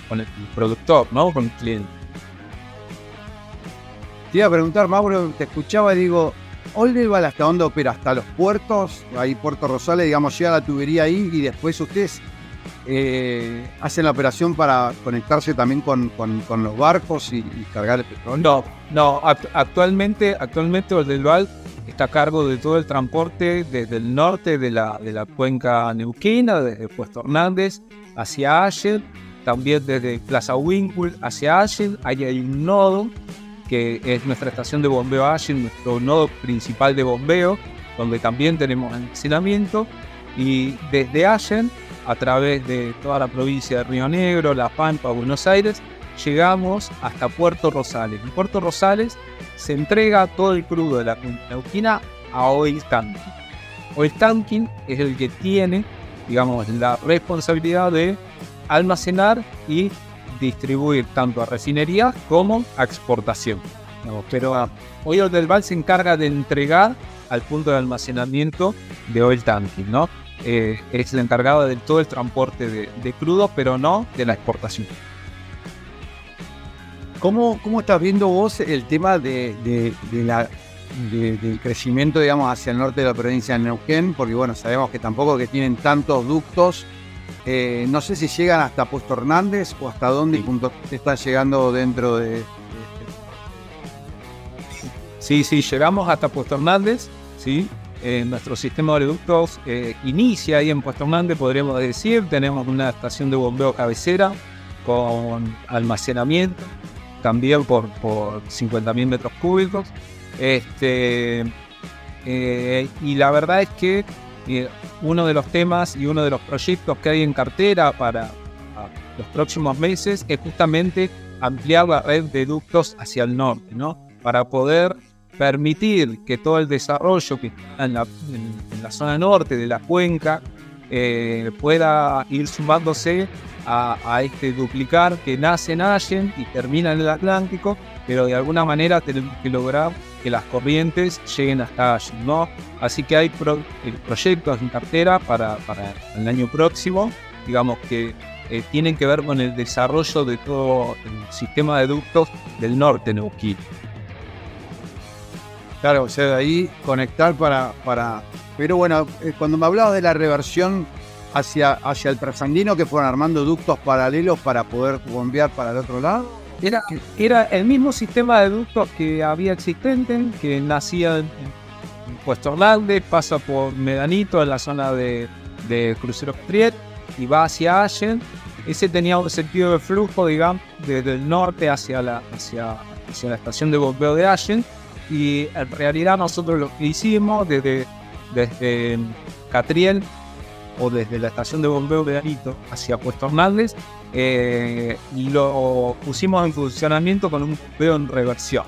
con el, productor, ¿no? Con el cliente. Te iba a preguntar, Mauro, te escuchaba y digo, Oldelval hasta dónde opera, hasta los puertos, ahí Puerto Rosales, digamos, llega la tubería ahí y después ustedes eh, hacen la operación para conectarse también con, los barcos y, cargar el petróleo. No, no, actualmente, actualmente Oldelval está a cargo de todo el transporte desde el norte de la, de la cuenca neuquina, desde Puesto Hernández hacia Ashen, también desde Plaza Winkle hacia Ashen, ahí hay un nodo que es nuestra estación de bombeo Ashen, nuestro nodo principal de bombeo, donde también tenemos almacenamiento, y desde Ashen, a través de toda la provincia de Río Negro, La Pampa, Buenos Aires, llegamos hasta Puerto Rosales. En Puerto Rosales se entrega todo el crudo de la Neuquina a Oil Tanking. Oil Tanking es el que tiene, digamos, la responsabilidad de almacenar y distribuir tanto a refinerías como a exportación. pero Oil del Val se encarga de entregar al punto de almacenamiento de oil tanking, ¿no? Eh, es el encargado de todo el transporte de crudo, pero no de la exportación. ¿Cómo, ¿Cómo estás viendo vos el tema de, la, del crecimiento, digamos, hacia el norte de la provincia de Neuquén? Porque, bueno, sabemos que tampoco que tienen tantos ductos. Eh, no sé si llegan hasta Puesto Hernández o hasta dónde sí. están llegando dentro de, Sí, sí, llegamos hasta Puesto Hernández, ¿sí? Eh, nuestro sistema de ductos eh, inicia ahí en Puesto Hernández, podríamos decir. Tenemos una estación de bombeo cabecera con almacenamiento también por, por 50.000 metros cúbicos. Este, eh, y la verdad es que eh, uno de los temas y uno de los proyectos que hay en cartera para los próximos meses es justamente ampliar la red de ductos hacia el norte, ¿no? Para poder permitir que todo el desarrollo que está en la, zona norte de la cuenca eh, pueda ir sumándose a, este duplicar que nace en Allen y termina en el Atlántico, pero de alguna manera tenemos que lograr que las corrientes lleguen hasta Allen, ¿no? Así que hay eh, proyectos en cartera para, el año próximo, digamos que eh, tienen que ver con el desarrollo de todo el sistema de ductos del norte neuquino. Claro, o sea, de ahí conectar para, para... Pero bueno, eh, cuando me hablabas de la reversión hacia, hacia el prasandino que fueron armando ductos paralelos para poder bombear para el otro lado? Era, era el mismo sistema de ductos que había existente, que nacía en, Puesto Hernández, pasa por Medanito, en la zona de, de Crucero Priet, y va hacia Allen. Ese tenía un sentido de flujo, digamos, desde el norte hacia la, hacia, hacia la estación de bombeo de Allen. Y en realidad nosotros lo que hicimos desde, desde Catriel o desde la estación de bombeo de Arito hacia Puesto Hernández eh, lo pusimos en funcionamiento con un bombeo en reversión.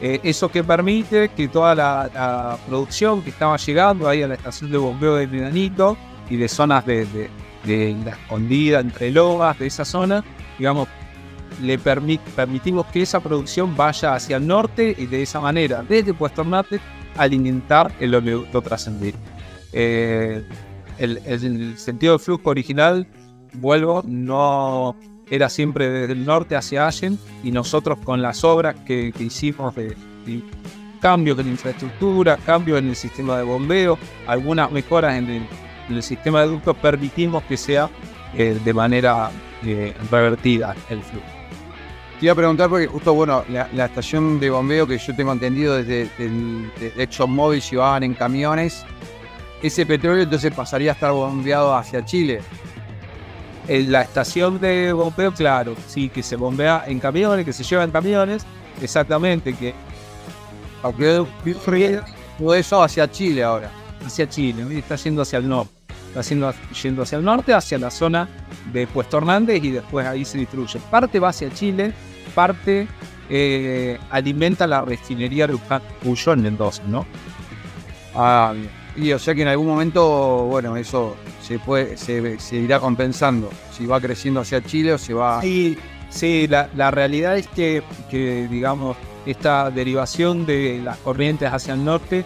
Eh, eso que permite que toda la, producción que estaba llegando ahí a la estación de bombeo de Medanito y de zonas de, la escondida entre logas de esa zona, digamos, le permitimos que esa producción vaya hacia el norte y de esa manera, desde Puesto Hernández, alimentar el oleoducto trascendente. Eh, el, sentido de flujo original, vuelvo, no era siempre desde el norte hacia Allen y nosotros con las obras que, hicimos de, cambios en la infraestructura, cambios en el sistema de bombeo, algunas mejoras en el, sistema de ductos, permitimos que sea eh, de manera eh, revertida el flujo. Te iba a preguntar porque justo, bueno, la, estación de bombeo que yo tengo entendido desde, desde ExxonMobil llevaban en camiones ese petróleo entonces pasaría a estar bombeado hacia Chile. En la estación de bombeo, claro, sí, que se bombea en camiones, que se lleva en camiones, exactamente, que aunque todo eso hacia Chile ahora. Hacia Chile, está yendo hacia el norte. Está yendo, yendo hacia el norte, hacia la zona de Puesto Hernández y después ahí se distribuye. Parte va hacia Chile, parte eh, alimenta la refinería de Cuyo en Mendoza, ¿no? Ah. Y o sea que en algún momento, bueno, eso se puede, se, irá compensando. Si va creciendo hacia Chile o se va. Sí, sí, la, la realidad es que, que, digamos, esta derivación de las corrientes hacia el norte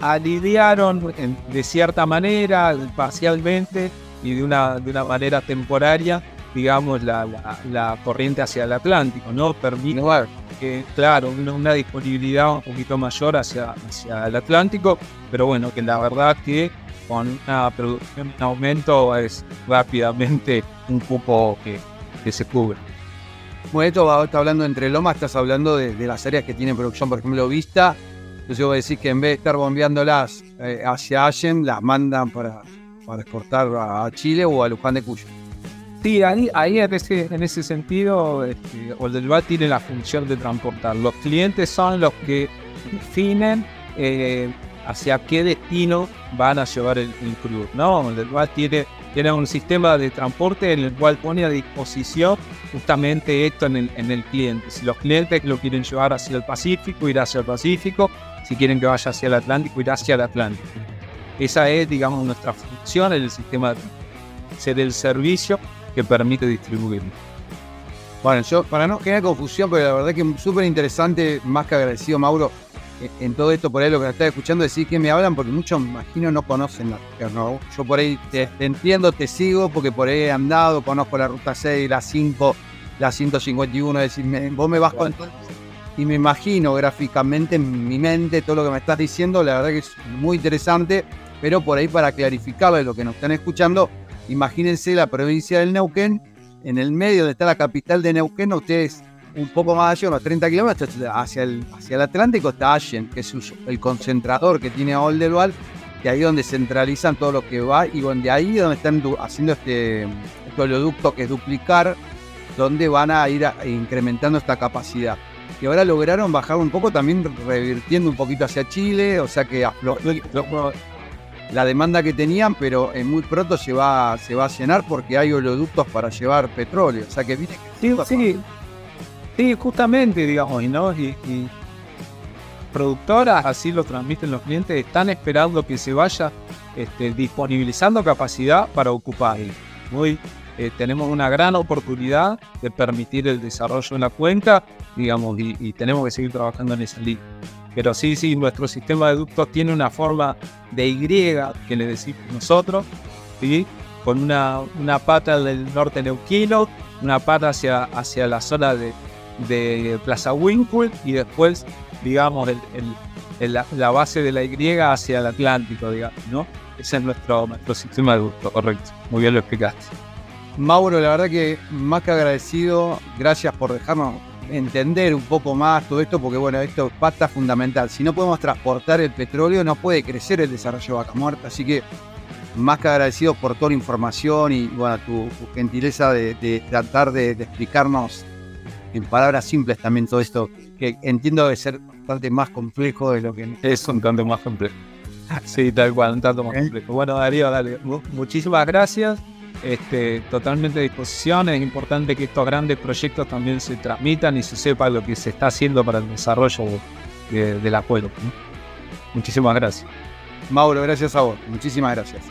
aliviaron de cierta manera, parcialmente y de una, de una manera temporaria, digamos, la, la- la corriente hacia el Atlántico, ¿no? Permite que, claro, una, una disponibilidad un poquito mayor hacia, hacia el Atlántico, pero bueno, que la verdad que con una producción en aumento es rápidamente un cupo que, que se cubre. Bueno, esto va, está hablando entre lomas, estás hablando de, de las áreas que tienen producción, por ejemplo, Vista. Entonces vos decís que en vez de estar bombeándolas eh, hacia Allen, las mandan para, para exportar a, Chile o a Luján de Cuyo. Sí, ahí, ahí en, ese, en ese sentido, este, Oldelval tiene la función de transportar. Los clientes son los que definen eh, hacia qué destino van a llevar el, el crudo. ¿no? Oldelval tiene, tiene un sistema de transporte en el cual pone a disposición justamente esto en el, en el cliente. Si los clientes lo quieren llevar hacia el Pacífico, irá hacia el Pacífico. Si quieren que vaya hacia el Atlántico, irá hacia el Atlántico. Esa es, digamos, nuestra función en el sistema. Ser el servicio que permite distribuirlo. Bueno, yo para no generar confusión, pero la verdad que es súper interesante, más que agradecido Mauro, eh, en todo esto por ahí lo que estás escuchando, decir que me hablan porque muchos, me imagino, no conocen la ¿no? Yo por ahí te, te entiendo, te sigo, porque por ahí he andado, conozco la ruta 6, la 5, la 151, es decir, me- vos me vas con... Y me imagino gráficamente en mi mente todo lo que me estás diciendo, la verdad que es muy interesante, pero por ahí para clarificarle lo que nos están escuchando, imagínense la provincia del Neuquén, en el medio donde está la capital de Neuquén, ustedes un poco más allá, unos 30 kilómetros hacia el, hacia el Atlántico, está Allen, que es el concentrador que tiene Oldelval, que ahí donde centralizan todo lo que va y donde ahí donde están haciendo este, este oleoducto que es duplicar, donde van a ir incrementando esta capacidad. Y ahora lograron bajar un poco, también revirtiendo un poquito hacia Chile, o sea que aflo- la demanda que tenían, pero eh, muy pronto se va, se va a llenar porque hay oleoductos para llevar petróleo. O sea que viene Sí, sí, sí, justamente, digamos, y ¿no? Y, y productoras, así lo transmiten los clientes, están esperando que se vaya este, disponibilizando capacidad para ocupar. Y Muy, eh, tenemos una gran oportunidad de permitir el desarrollo en la cuenca, digamos, y, y tenemos que seguir trabajando en esa línea. Pero sí, sí, nuestro sistema de ductos tiene una forma de Y que le decimos nosotros, ¿sí? con una, una pata del norte neuquino, una pata hacia, hacia la zona de, Plaza Winkle y después, digamos, el- el- la, base de la Y hacia el Atlántico, digamos, ¿no? Ese es nuestro, nuestro sistema de ductos, correcto. Muy bien lo explicaste. Mauro, la verdad que más que agradecido, gracias por dejarnos entender un poco más todo esto, porque bueno, esto es pata fundamental. Si no podemos transportar el petróleo, no puede crecer el desarrollo de Vaca Muerta. Así que más que agradecido por toda la información y bueno, tu, tu gentileza de, de tratar de, de explicarnos en palabras simples también todo esto, que entiendo debe ser bastante más complejo de lo que... Es un tanto más complejo. Sí, tal cual, un tanto más complejo. Bueno, Darío, dale. mu- muchísimas gracias. Este, totalmente a disposición. Es importante que estos grandes proyectos también se transmitan y se sepa lo que se está haciendo para el desarrollo de- del acuerdo. Muchísimas gracias. Mauro, gracias a vos. Muchísimas gracias.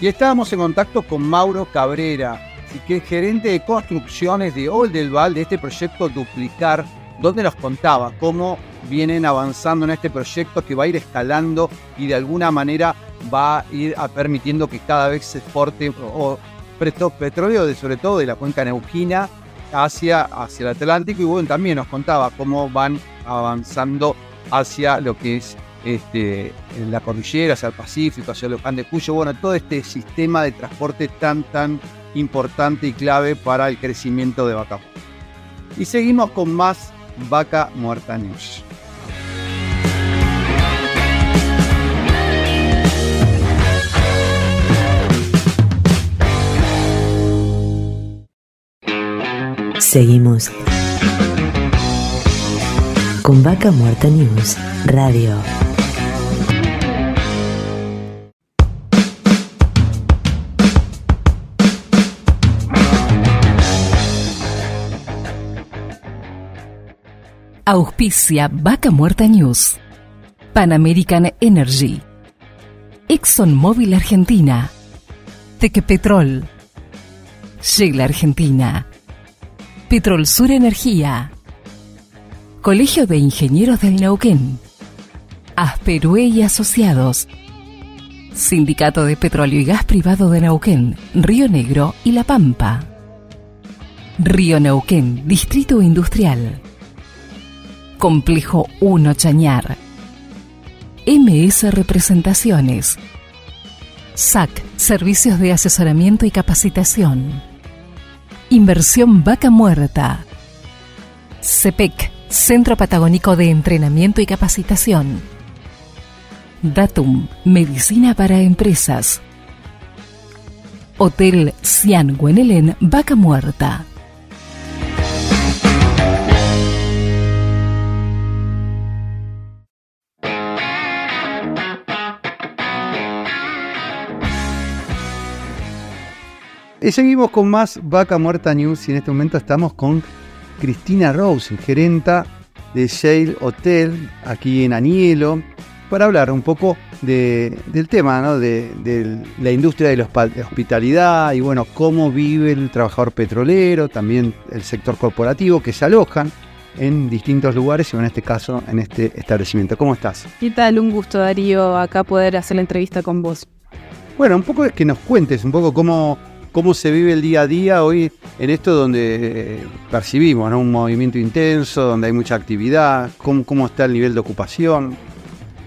Y estábamos en contacto con Mauro Cabrera, que es gerente de construcciones de Oldelval, de este proyecto Duplicar, donde nos contaba cómo vienen avanzando en este proyecto que va a ir escalando y de alguna manera va a ir permitiendo que cada vez se exporte o, preto- petróleo, de, sobre todo de la cuenca neuquina, hacia, hacia el Atlántico. Y bueno, también nos contaba cómo van avanzando hacia lo que es este, la cordillera, hacia el Pacífico, hacia Luján de Cuyo, bueno, todo este sistema de transporte tan, tan importante y clave para el crecimiento de Vaca. Y seguimos con más Vaca Muerta News. Seguimos con Vaca Muerta News Radio. Auspicia Vaca Muerta News. Pan American Energy. ExxonMobil Argentina. Tequepetrol. Shell Argentina. Petrol Sur Energía. Colegio de Ingenieros del Neuquén. Asperue y Asociados. Sindicato de Petróleo y Gas Privado de Neuquén, Río Negro y La Pampa. Río Neuquén, Distrito Industrial. Complejo 1 Chañar. MS Representaciones. SAC, Servicios de Asesoramiento y Capacitación. Inversión Vaca Muerta. CEPEC, Centro Patagónico de Entrenamiento y Capacitación. Datum, Medicina para Empresas. Hotel Cian Guenelén, Vaca Muerta. Y seguimos con más Vaca Muerta News y en este momento estamos con Cristina Rose, gerenta de Shale Hotel aquí en Anielo, para hablar un poco de- del tema, ¿no? de, de la industria de la hospitalidad y bueno, cómo vive el trabajador petrolero, también el sector corporativo que se alojan en distintos lugares y en este caso en este establecimiento. ¿Cómo estás? ¿Qué tal? Un gusto, Darío, acá poder hacer la entrevista con vos. Bueno, un poco es que nos cuentes un poco cómo, cómo se vive el día a día hoy en esto donde eh, percibimos un movimiento intenso, donde hay mucha actividad, cómo, cómo está el nivel de ocupación.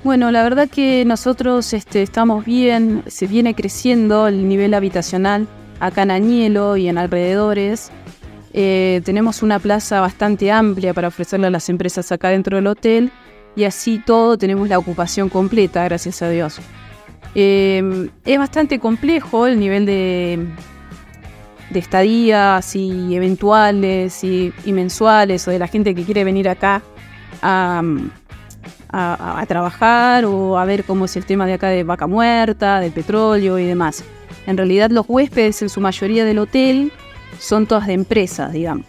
Bueno, la verdad que nosotros este, estamos bien, se viene creciendo el nivel habitacional acá en Añelo y en alrededores. Eh, tenemos una plaza bastante amplia para ofrecerle a las empresas acá dentro del hotel y así todo tenemos la ocupación completa, gracias a Dios. Eh, es bastante complejo el nivel de, de estadías y eventuales y, y mensuales o de la gente que quiere venir acá a, a- trabajar o a ver cómo es el tema de acá de vaca muerta, del petróleo y demás. En realidad los huéspedes en su mayoría del hotel son todas de empresas, digamos.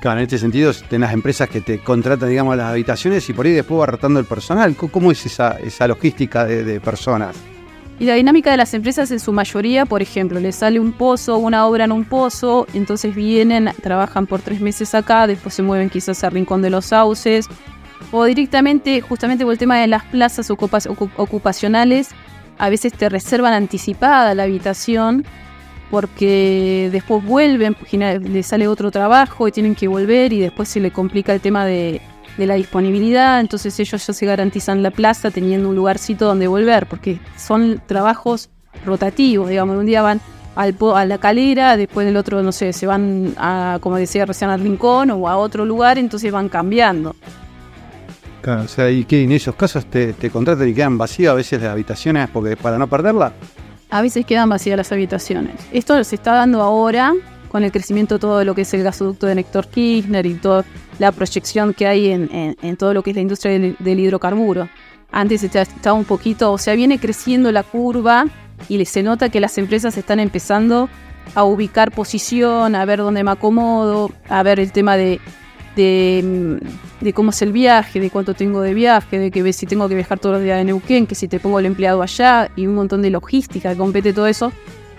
Claro, en este sentido tenés empresas que te contratan, digamos, las habitaciones y por ahí después va rotando el personal. ¿Cómo- ¿Cómo es esa, esa logística de personas? Y la dinámica de las empresas en su mayoría, por ejemplo, les sale un pozo, una obra en un pozo, entonces vienen, trabajan por tres meses acá, después se mueven quizás a Rincón de los Sauces, o directamente, justamente por el tema de las plazas ocupa- ocu- ocupacionales, a veces te reservan anticipada la habitación porque después vuelven, les sale otro trabajo y tienen que volver y después se le complica el tema de, de la disponibilidad, entonces ellos ya se garantizan la plaza teniendo un lugarcito donde volver, porque son trabajos rotativos, digamos, un día van al po- a la calera, después del otro, no sé, se van a, como decía recién, al rincón o a otro lugar, entonces van cambiando. Claro, o sea, ¿y qué? En esos casos te, te contratan y quedan vacías a veces las habitaciones porque para no perderla. A veces quedan vacías las habitaciones. Esto se está dando ahora con el crecimiento de todo lo que es el gasoducto de Néctor Kirchner y toda la proyección que hay en, en- todo lo que es la industria del, hidrocarburo. Antes estaba un poquito, o sea, viene creciendo la curva y se nota que las empresas están empezando a ubicar posición, a ver dónde me acomodo, a ver el tema de, de, cómo es el viaje, de cuánto tengo de viaje, de que si tengo que viajar todos los días de Neuquén, que si te pongo el empleado allá y un montón de logística que compete todo eso,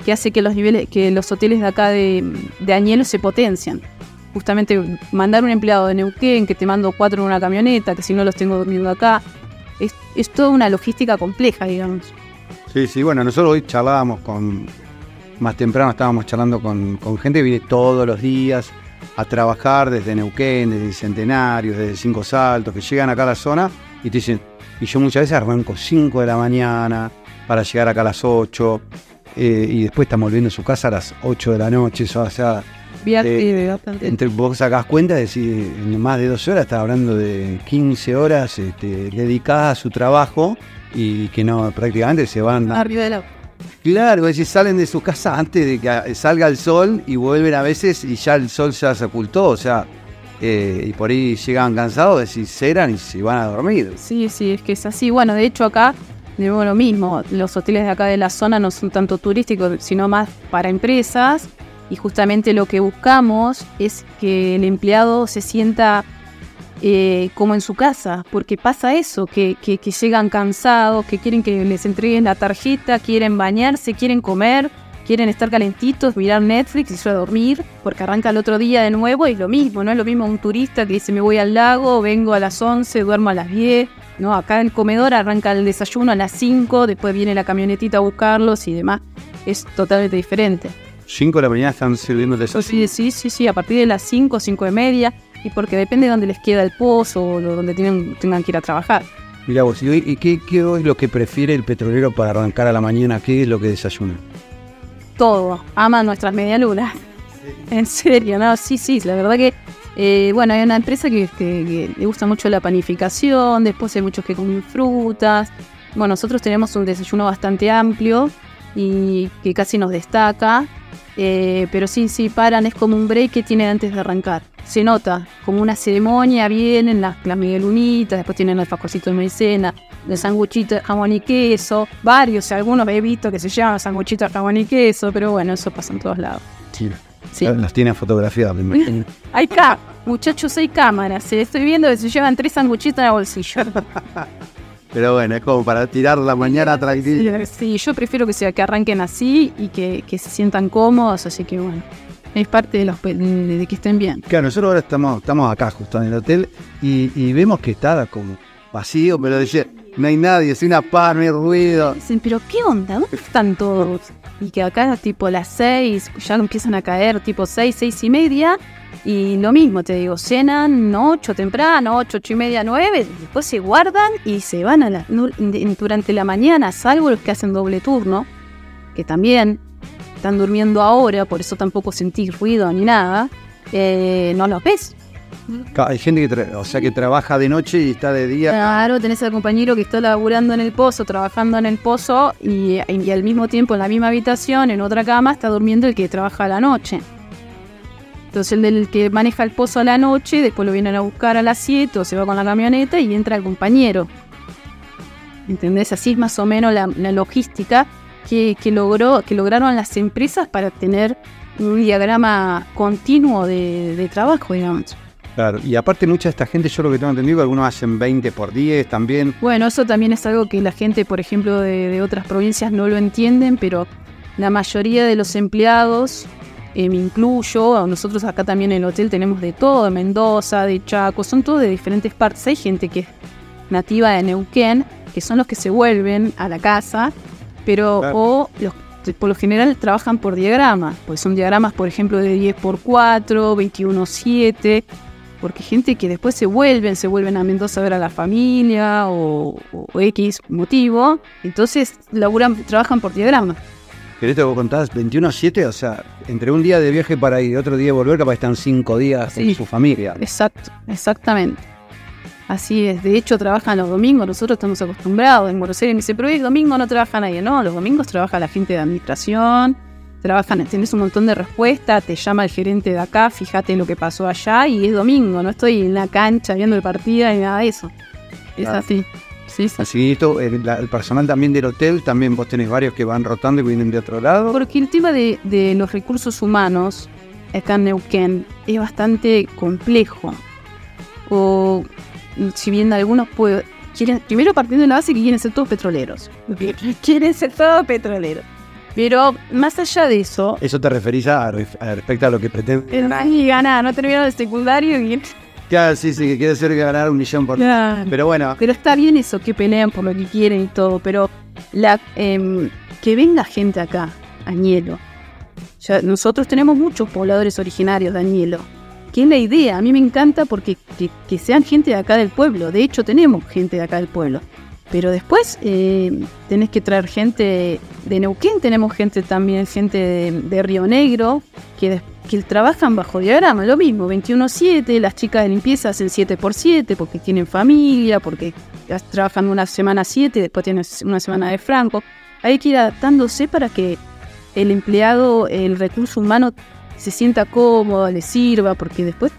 que hace que los niveles, que los hoteles de acá de, de Añelo se potencian. Justamente mandar un empleado de Neuquén, que te mando cuatro en una camioneta, que si no los tengo durmiendo acá, es, es toda una logística compleja, digamos. Sí, sí, bueno, nosotros hoy charlábamos con, más temprano estábamos charlando con, con gente que viene todos los días a trabajar desde Neuquén, desde Centenario, desde Cinco Saltos, que llegan acá a la zona y te dicen, y yo muchas veces arranco 5 de la mañana para llegar acá a las 8 eh, y después estamos volviendo a su casa a las 8 de la noche, o sea, Bastante. entre vos sacás cuenta, de decir, en más de 12 horas, estás hablando de 15 horas este, dedicadas a su trabajo y que no prácticamente se van a, Arriba del agua. Claro, es decir, salen de su casa antes de que salga el sol y vuelven a veces y ya el sol ya se ocultó, o sea, eh, y por ahí llegan cansados, es decir, ceran y se van a dormir. Sí, sí, es que es así. Bueno, de hecho acá, de nuevo lo mismo, los hoteles de acá de la zona no son tanto turísticos, sino más para empresas. Y justamente lo que buscamos es que el empleado se sienta eh, como en su casa, porque pasa eso, que, que, llegan cansados, que quieren que les entreguen la tarjeta, quieren bañarse, quieren comer, quieren estar calentitos, mirar Netflix y irse a dormir, porque arranca el otro día de nuevo y es lo mismo, no es lo mismo un turista que dice me voy al lago, vengo a las 11, duermo a las 10, no, acá en el comedor arranca el desayuno a las 5, después viene la camionetita a buscarlos y demás, es totalmente diferente. 5 de la mañana están sirviendo el desayuno. Sí, sí, sí, sí, a partir de las 5, 5 y media, y porque depende de dónde les queda el pozo o donde tienen, tengan que ir a trabajar. Mira vos, ¿y, y qué, qué es lo que prefiere el petrolero para arrancar a la mañana? ¿Qué es lo que desayuna? todo. Aman nuestras medialunas. En serio, no, sí, sí, la verdad que, eh, bueno, hay una empresa que, que- que le gusta mucho la panificación, después hay muchos que comen frutas. Bueno, nosotros tenemos un desayuno bastante amplio y que casi nos destaca, eh, pero sí, sí, paran, es como un break que tienen antes de arrancar. Se nota, como una ceremonia, vienen las, las medialunitas, después tienen el facorcito de maicena, el sanguchito de jamón y queso, varios, algunos he visto que se llaman sanguchito de jamón y queso, pero bueno, eso pasa en todos lados. Sí. Sí. Las tiene fotografiadas, me imagino. Hay muchachos, hay cámaras, eh, estoy viendo que se llevan tres sanguchitos en el bolsillo. Pero bueno, es como para tirar la mañana tranquila. Sí, yo prefiero que sea que arranquen así y que, que se sientan cómodos, así que bueno, es parte de, los, de, que estén bien. Claro, nosotros ahora estamos, estamos acá justo en el hotel y, y vemos que está como vacío, pero dice, no hay nadie, es una paz, no hay ruido. Dicen, pero ¿qué onda? ¿Dónde están todos? Y que acá tipo las seis, ya empiezan a caer tipo seis, seis y media. Y lo mismo, te digo, cenan ocho temprano, ocho, ocho y media, nueve, después se guardan y se van a la, durante la mañana, salvo los que hacen doble turno, que también están durmiendo ahora, por eso tampoco sentís ruido ni nada, eh, no los ves. Hay gente que, o sea, que trabaja de noche y está de día. Claro, tenés al compañero que está laburando en el pozo, trabajando en el pozo y, y al mismo tiempo en la misma habitación, en otra cama, está durmiendo el que trabaja a la noche. Entonces el del que maneja el pozo a la noche, después lo vienen a buscar a las 7 o se va con la camioneta y entra el compañero. ¿Entendés? Así es más o menos la, la logística que, que logró, que lograron las empresas para tener un diagrama continuo de, de trabajo, digamos. Claro, y aparte mucha de esta gente, yo lo que tengo entendido, que algunos hacen 20 por 10 también. Bueno, eso también es algo que la gente, por ejemplo, de, de otras provincias no lo entienden, pero la mayoría de los empleados, eh, me incluyo, nosotros acá también en el hotel tenemos de todo, de Mendoza, de Chaco, son todos de diferentes partes. Hay gente que es nativa de Neuquén, que son los que se vuelven a la casa, pero Claro. o los por lo general trabajan por diagramas, pues son diagramas, por ejemplo, de 10 por 4, 21 7, porque gente que después se vuelven, se vuelven a Mendoza a ver a la familia o, o X motivo, entonces laburan, trabajan por diagrama. Pero esto que vos contás, 21 a 7, o sea, entre un día de viaje para ir y otro día de volver, capaz están 5 días Sí. con su familia. Exacto, exactamente. Así es, de hecho trabajan los domingos, nosotros estamos acostumbrados en Buenos Aires, me dice, pero hoy es domingo no trabaja nadie, no, los domingos trabaja la gente de administración, trabajan, tenés un montón de respuestas, te llama el gerente de acá, fíjate lo que pasó allá y es domingo, no estoy en la cancha viendo el partido ni nada de eso. Es así. Sí, sí. Así que esto, el, la- el personal también del hotel, también vos tenés varios que van rotando y vienen de otro lado. Porque el tema de, de los recursos humanos acá en Neuquén es bastante complejo. O si bien algunos pueden, quieren, primero partiendo de la base que quieren ser todos petroleros. quieren ser todos petroleros. Pero más allá de eso, Eso te referís a, a respecto a lo que pretende. más y ganar, no terminaron el secundario y Claro, sí, sí, que quiere ser ganar un millón por Claro. Pero bueno, Pero está bien eso, que pelean por lo que quieren y todo, pero la em, que venga gente acá, Añelo. Ya, nosotros tenemos muchos pobladores originarios de Añelo. Que es la idea, a mí me encanta porque que, que sean gente de acá del pueblo. De hecho, tenemos gente de acá del pueblo. Pero después eh, tenés que traer gente de Neuquén, tenemos gente también, gente de, de Río Negro, que, des- que trabajan bajo diagrama, lo mismo, 21-7, las chicas de limpieza hacen 7x7 porque tienen familia, porque trabajan una semana 7 y después tienen una semana de franco. Hay que ir adaptándose para que el empleado, el recurso humano, se sienta cómodo, le sirva, porque después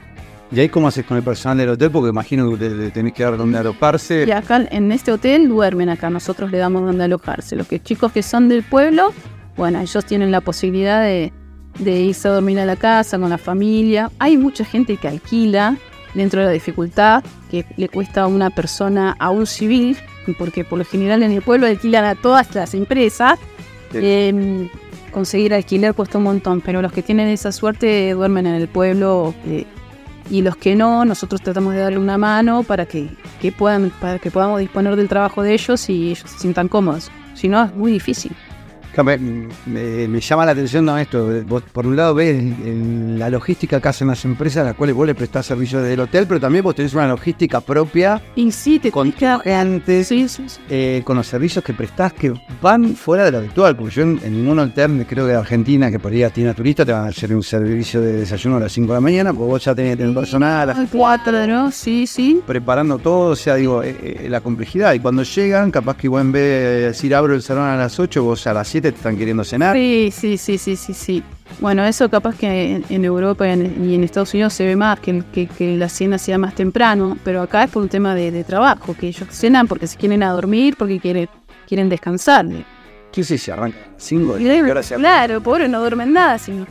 ¿y ahí cómo haces con el personal del hotel? Porque imagino que te tenés que dar donde alojarse. Y acá en este hotel duermen acá, nosotros le damos donde alojarse. Los que chicos que son del pueblo, bueno, ellos tienen la posibilidad de, de irse a dormir a la casa con la familia. Hay mucha gente que alquila dentro de la dificultad que le cuesta a una persona, a un civil, porque por lo general en el pueblo alquilan a todas las empresas, eh, conseguir alquiler cuesta un montón, pero los que tienen esa suerte duermen en el pueblo eh, y los que no, nosotros tratamos de darle una mano para que, que puedan, para que podamos disponer del trabajo de ellos y ellos se sientan cómodos. Si no, es muy difícil. Me, me- me llama la atención ¿no? esto. Vos, por un lado, ves el- la logística que hacen las empresas a las cuales vos le prestás servicio desde el hotel, pero también vos tenés una logística propia Y sí, te con antes, Sí, sí, sí. eh, con los servicios que prestás que van fuera de lo habitual. Porque yo en, en ningún hotel, creo que de Argentina, que por ahí tiene turista, te van a hacer un servicio de desayuno a las 5 de la mañana, porque vos ya tenés que tener personal a las Ay, cuatro, ¿no? Sí, sí. preparando todo, o sea, digo, eh, eh, la complejidad. Y cuando llegan, capaz que vos en vez de decir abro el salón a las 8, vos a las 7 te están queriendo cenar. Sí, sí, sí, sí, sí, sí. Bueno, eso capaz que en, en Europa y en, y en Estados Unidos se ve más, que, que, que la cena sea más temprano, pero acá es por un tema de, de trabajo, que ellos cenan porque se quieren a dormir, porque quieren, quieren descansar. ¿Qué sé si arranca a las 5? Y ¿Qué hora se arranca? claro, pobre, no duermen nada, sino.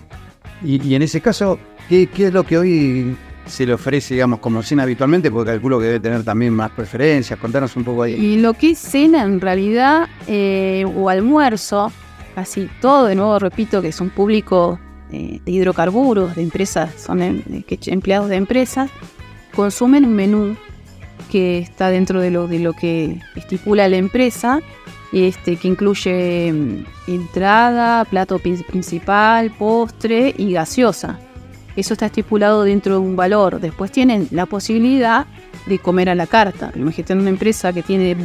Y, y en ese caso, ¿qué, qué es lo que hoy se le ofrece, digamos, como cena habitualmente? Porque calculo que debe tener también más preferencias. Contanos un poco ahí. Y lo que es cena en realidad, eh, o almuerzo, casi todo, de nuevo repito, que es un público eh, de hidrocarburos, de empresas, son em- empleados de empresas, consumen un menú que está dentro de lo, de lo que estipula la empresa, este, que incluye mm, entrada, plato prin- principal, postre y gaseosa. Eso está estipulado dentro de un valor. Después tienen la posibilidad de comer a la carta. Imagínate una empresa que tiene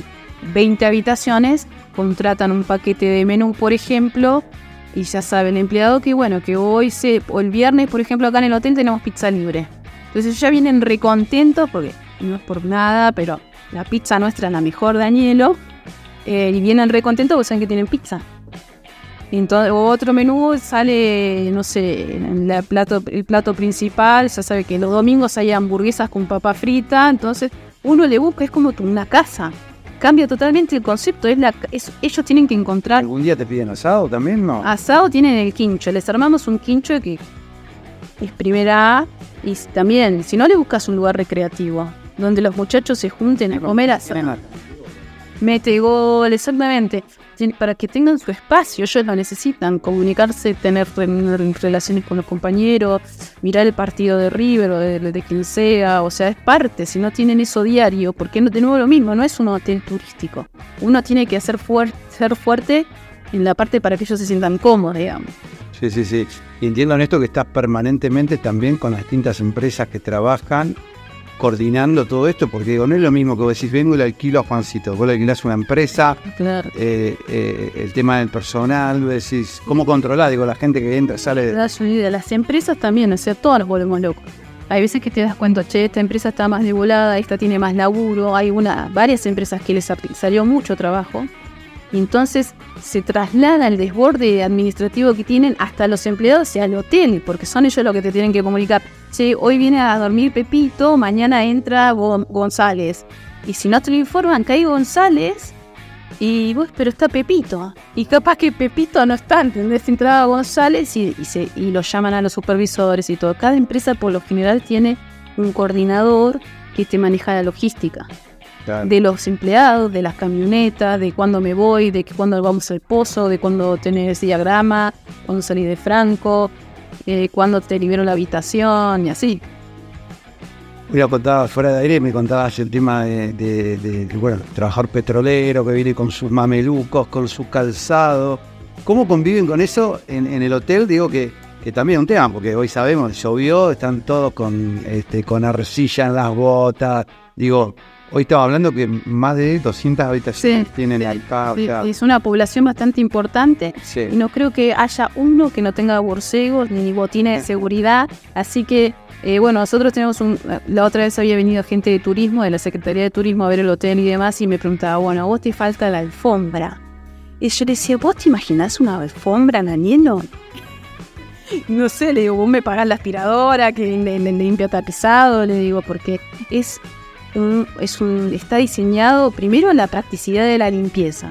20 habitaciones, contratan un paquete de menú, por ejemplo, y ya sabe el empleado que bueno, que hoy se, o el viernes, por ejemplo, acá en el hotel tenemos pizza libre. Entonces ya vienen recontentos, porque no es por nada, pero la pizza nuestra es la mejor de Añelo, eh, y vienen recontentos porque saben que tienen pizza. Entonces, otro menú sale, no sé, el plato principal, ya sabe que los domingos hay hamburguesas con papa frita, entonces uno le busca, es como una casa. Cambia totalmente el concepto, es la, es- ellos tienen que encontrar ¿Algún día te piden asado también? No. Asado tienen el quincho, les armamos un quincho que es primera A y también, si no le buscas un lugar recreativo, donde los muchachos se junten a comer asado. Mete gol, exactamente. Para que tengan su espacio, ellos lo necesitan, comunicarse, tener re- relaciones con los compañeros, mirar el partido de River o de, de quien sea, o sea, es parte, si no tienen eso diario, porque de nuevo lo mismo, no es un hotel turístico. Uno tiene que hacer ser fuerte en la parte para que ellos se sientan cómodos, digamos. Sí, sí, sí. Y entiendo en esto que estás permanentemente también con las distintas empresas que trabajan coordinando todo esto, porque digo, no es lo mismo que vos decís, vengo y le alquilo a Juancito, vos le alquilás una empresa, Claro. eh, eh, el tema del personal, vos decís, ¿cómo controlás? Digo, la gente que entra, sale... Te das una idea. Las empresas también, o sea, todos nos volvemos locos. Hay veces que te das cuenta, che, esta empresa está más devolada, esta tiene más laburo. Hay una, varias empresas que les salió mucho trabajo. Y entonces se traslada el desborde administrativo que tienen hasta los empleados y al hotel, porque son ellos los que te tienen que comunicar. Che, hoy viene a dormir Pepito, mañana entra Gon- González. Y si no te lo informan que hay González, y vos, pero está Pepito. Y capaz que Pepito no está, ¿entendés? Entraba González y, y, y lo llaman a los supervisores y todo. Cada empresa por lo general tiene un coordinador que te maneja la logística. Claro. De los empleados, de las camionetas, de cuándo me voy, de cuándo vamos al pozo, de cuándo tenés diagrama, cuándo salí de Franco, eh, cuándo te libero la habitación y así. Mira, contabas fuera de aire, me contabas el tema de, de- de- de, bueno, trabajador petrolero que viene con sus mamelucos, con su calzado. ¿Cómo conviven con eso en, en el hotel? Digo que, que también es un tema, porque hoy sabemos, llovió, están todos con, este, con arcilla en las botas. Digo, hoy estaba hablando que más de 200 habitaciones Sí, tienen sí, acá. o sea, es una población bastante importante. sí. Y no creo que haya uno que no tenga borcegos ni botina de seguridad. Así que, eh, bueno, nosotros tenemos un. La otra vez había venido gente de turismo, de la Secretaría de Turismo, a ver el hotel y demás, y me preguntaba, bueno, a vos te falta la alfombra. Y yo le decía, ¿vos te imaginás una alfombra, Nanielo? No sé, le digo, vos me pagás la aspiradora, que le, le limpia tapizado, le digo, porque es un, es un, está diseñado primero la practicidad de la limpieza.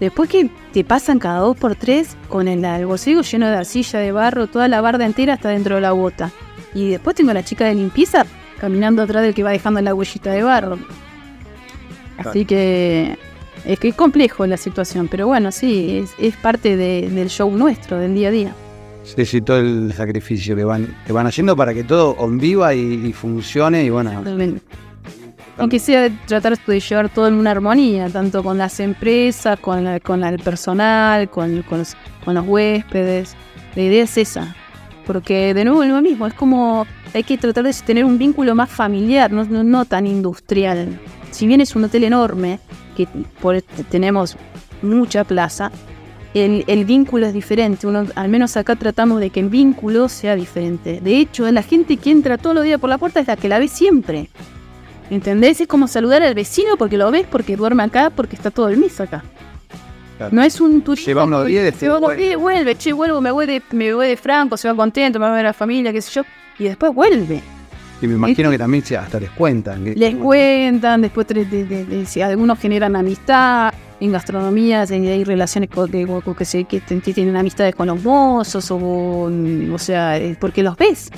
Después que te pasan cada dos por tres con el, el bolsillo lleno de arcilla, de barro, toda la barda entera está dentro de la bota. Y después tengo la chica de limpieza caminando atrás del que va dejando la huellita de barro. Así que es que es complejo la situación, pero bueno, sí, es, es parte de- del show nuestro, del día a día. Sí, sí, todo el sacrificio que van, que van haciendo para que todo conviva y, y funcione y bueno. Totalmente. Aunque sea tratar de llevar todo en una armonía, tanto con las empresas, con, la- con el personal, con, con los, con los huéspedes. La idea es esa. Porque de nuevo es lo mismo, es como hay que tratar de tener un vínculo más familiar, no, no- no tan industrial. Si bien es un hotel enorme, que por- tenemos mucha plaza, el, el vínculo es diferente. Uno, al menos acá tratamos de que el vínculo sea diferente. De hecho, la gente que entra todos los días por la puerta es la que la ve siempre. ¿Entendés? Es como saludar al vecino porque lo ves, porque duerme acá, porque está todo el mes acá. Claro. No es un turista. Lleva unos días, Se va unos días, vuelve, che, vuelvo, me voy, de, me voy de Franco, se va contento, me va a ver a la familia, qué sé yo. Y después vuelve. Y me imagino que también hasta les cuentan. que- Les cuentan, después de- de- de- de- si algunos generan amistad, en gastronomía hay hay relaciones con, que, se, que te- que tienen amistades con los mozos, o, o sea, eh, porque los ves.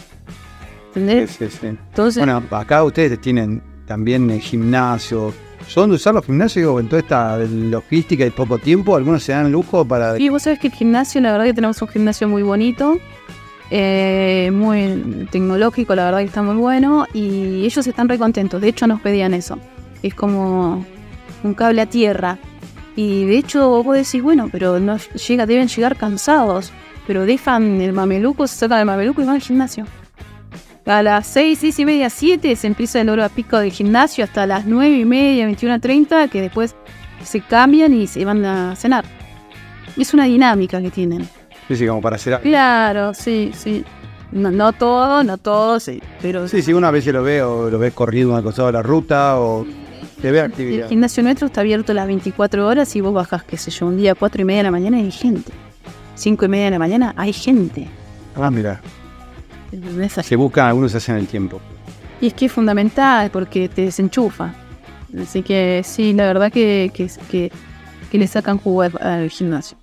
¿Entendés? Sí, sí, sí. Entonces, Bueno, acá ustedes tienen también el gimnasio. ¿Son de usar los gimnasios en toda esta logística y poco tiempo? ¿Algunos se dan lujo para.? Y vos sabés que el gimnasio, la verdad que tenemos un gimnasio muy bonito, eh, muy tecnológico, la verdad que está muy bueno y ellos están re contentos. De hecho, nos pedían eso. Es como un cable a tierra. Y de hecho, vos decís, bueno, pero no llega, deben llegar cansados. Pero dejan el mameluco, se sacan el mameluco y van al gimnasio. A las 6, 6 y media, 7 se empieza el hora pico del gimnasio hasta las 9 y media, 21 30, que después se cambian y se van a cenar. Es una dinámica que tienen. Sí, sí, como para hacer. Claro, sí, sí. No, no todo, no todo, sí. Pero Sí, sí, una vez lo veo, lo ves corriendo al costado de la ruta o te ve el actividad. gimnasio nuestro está abierto las 24 horas y vos bajás, qué sé yo, un día a 4 y media de la mañana y hay gente. 5 y media de la mañana hay gente. Ah, mira, ¿Entendés? se buscan, algunos hacen el tiempo. Y es que es fundamental porque te desenchufa. Así que sí, la verdad que, que, que, que le sacan jugo al, al gimnasio.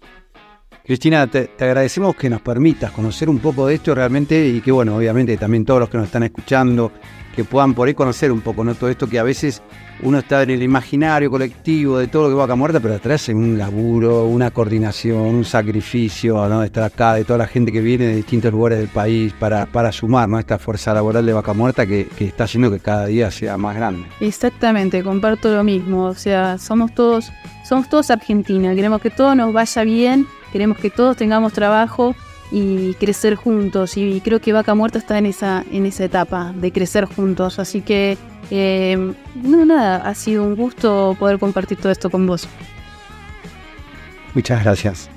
Cristina, te, te agradecemos que nos permitas conocer un poco de esto realmente y que, bueno, obviamente también todos los que nos están escuchando, que puedan por ahí conocer un poco, ¿no? Todo esto que a veces uno está en el imaginario colectivo de todo lo que va acá muerta, pero atrás hay un laburo, una coordinación, un sacrificio, ¿no? De estar acá, de toda la gente que viene de distintos lugares del país para, para sumar, ¿no? Esta fuerza laboral de Vaca Muerta que, que está haciendo que cada día sea más grande. Exactamente, comparto lo mismo. O sea, somos todos, somos todos Argentina. Queremos que todo nos vaya bien, queremos que todos tengamos trabajo y crecer juntos. Y creo que Vaca Muerta está en esa, en esa etapa de crecer juntos. Así que, eh, no, nada, ha sido un gusto poder compartir todo esto con vos. Muchas gracias.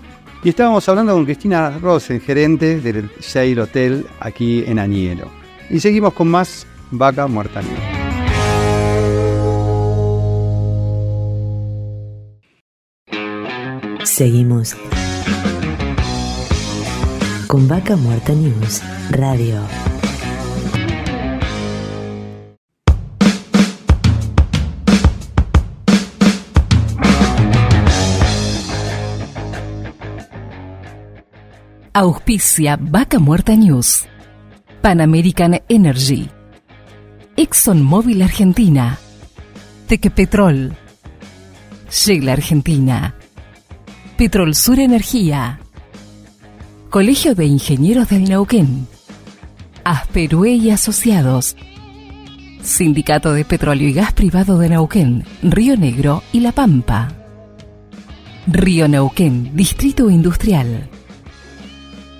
Y estábamos hablando con Cristina Rosen, gerente del Shale Hotel aquí en Añelo. Y seguimos con más Vaca Muerta. Seguimos con Vaca Muerta News Radio. Auspicia Vaca Muerta News. Pan American Energy. ExxonMobil Argentina. Tequepetrol. Shell Argentina. Petrol Sur Energía. Colegio de Ingenieros del Neuquén. Asperue y Asociados. Sindicato de Petróleo y Gas Privado de Neuquén, Río Negro y La Pampa. Río Neuquén, Distrito Industrial.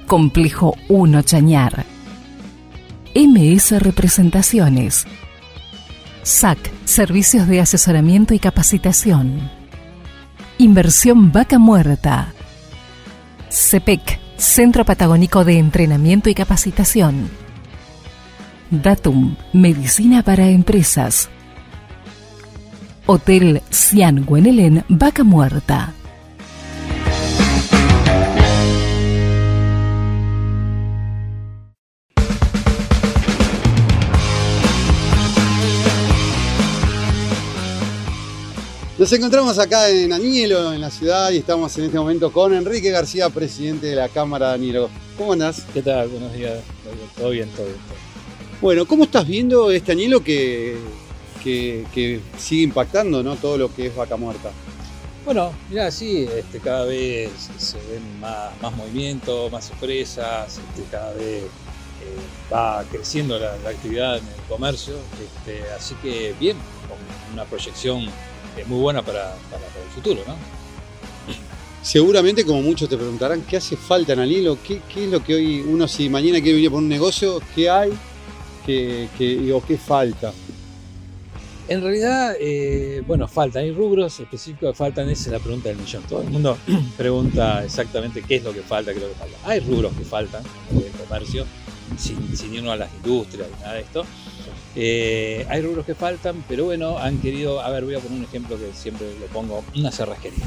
Complejo 1 Chañar. MS Representaciones. SAC, Servicios de Asesoramiento y Capacitación. Inversión Vaca Muerta. CEPEC, Centro Patagónico de Entrenamiento y Capacitación. Datum, Medicina para Empresas. Hotel Cian Guenelén, Vaca Muerta. Nos encontramos acá en Añelo, en la ciudad, y estamos en este momento con Enrique García, presidente de la Cámara de Añelo. ¿Cómo andás? ¿Qué tal? Buenos días. Todo bien, todo bien. Bueno, ¿cómo estás viendo este añelo que, que, que sigue impactando ¿no? todo lo que es vaca muerta? Bueno, mira, sí, este, cada vez se ven más, más movimientos, más empresas, este, cada vez eh, va creciendo la, la actividad en el comercio, este, así que bien, con una proyección eh, muy buena para, para- para el futuro, ¿no? Seguramente, como muchos te preguntarán, ¿qué hace falta en Anilo? ¿Qué, qué es lo que hoy uno, si mañana quiere venir por un negocio, qué hay que, que- o qué falta? En realidad, eh, bueno, faltan, hay rubros específicos que faltan, esa es la pregunta del millón. Todo el mundo pregunta exactamente qué es lo que falta, qué es lo que falta. Hay rubros que faltan en el comercio, sin, sin irnos a las industrias y nada de esto. Eh, hay rubros que faltan, pero bueno, han querido, a ver, voy a poner un ejemplo que siempre lo pongo, una cerrajería.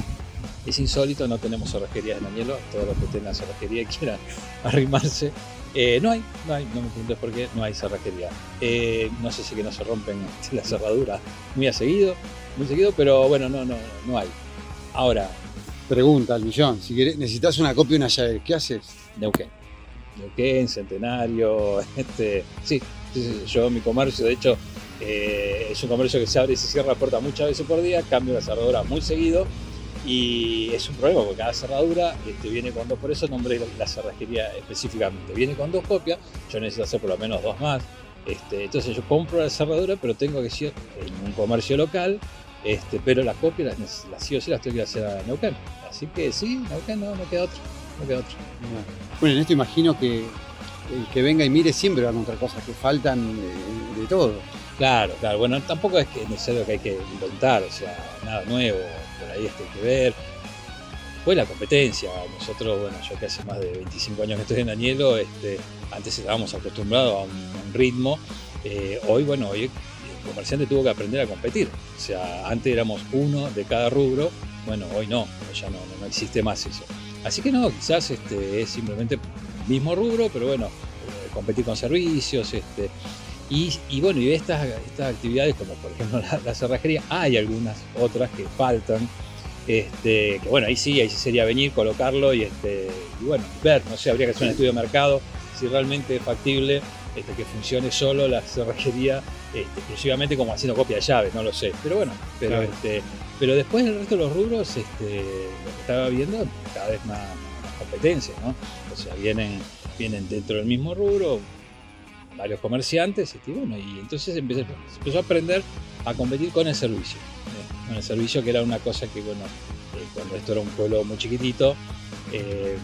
Es insólito, no tenemos cerrajerías en Añelo, todos los que tengan cerrajería y quieran arrimarse. eh, no hay, no hay, no me preguntes por qué, no hay cerrajería. Eh, no sé si que no se rompen las cerraduras muy a seguido, muy seguido, pero bueno, no, no, no hay. Ahora, Pregunta al millón, si querés, necesitas una copia de una llave, ¿qué haces? Neuquén. Neuquén, Centenario, este, sí, yo mi comercio, de hecho, eh, es un comercio que se abre y se cierra la puerta muchas veces por día, cambio la cerradura muy seguido y es un problema porque cada cerradura este, viene con dos, por eso nombré la, cerrajería específicamente, viene con dos copias, yo necesito hacer por lo menos dos más, este, entonces yo compro la cerradura pero tengo que ir en un comercio local, este, pero las copias las, las sí o sí las tengo que hacer a Neuquén, así que sí, Neuquén no, no queda otro, no queda otro. Bueno, en esto imagino que el que venga y mire siempre va a encontrar cosas que faltan de, de todo. Claro, claro. Bueno, tampoco es que es necesario que hay que inventar, o sea, nada nuevo, por ahí esto hay que ver. Pues la competencia, nosotros, bueno, yo que hace más de 25 años que estoy en Añelo, este, antes estábamos acostumbrados a un, ritmo, eh, hoy, bueno, hoy el comerciante tuvo que aprender a competir, o sea, antes éramos uno de cada rubro, bueno, hoy no, ya no, no existe más eso. Así que no, quizás este, es simplemente mismo rubro, pero bueno, eh, competir con servicios, este, y, y bueno, y estas, estas actividades, como por ejemplo la, la cerrajería, hay algunas otras que faltan. Este, que bueno, ahí sí, ahí sí sería venir, colocarlo y, este, y bueno, ver, no sé, habría que hacer un estudio de mercado si realmente es factible este, que funcione solo la cerrajería este, exclusivamente como haciendo copia de llaves, no lo sé. Pero bueno, pero, Claro. este, pero después el resto de los rubros, este, lo que estaba viendo, cada vez más, más competencia, ¿no? O sea, vienen, vienen dentro del mismo rubro, varios comerciantes, este, y bueno, y entonces empecé- se empezó a aprender a competir con el servicio. ¿eh? Con el servicio que era una cosa que, bueno, eh, cuando esto era un pueblo muy chiquitito, eh,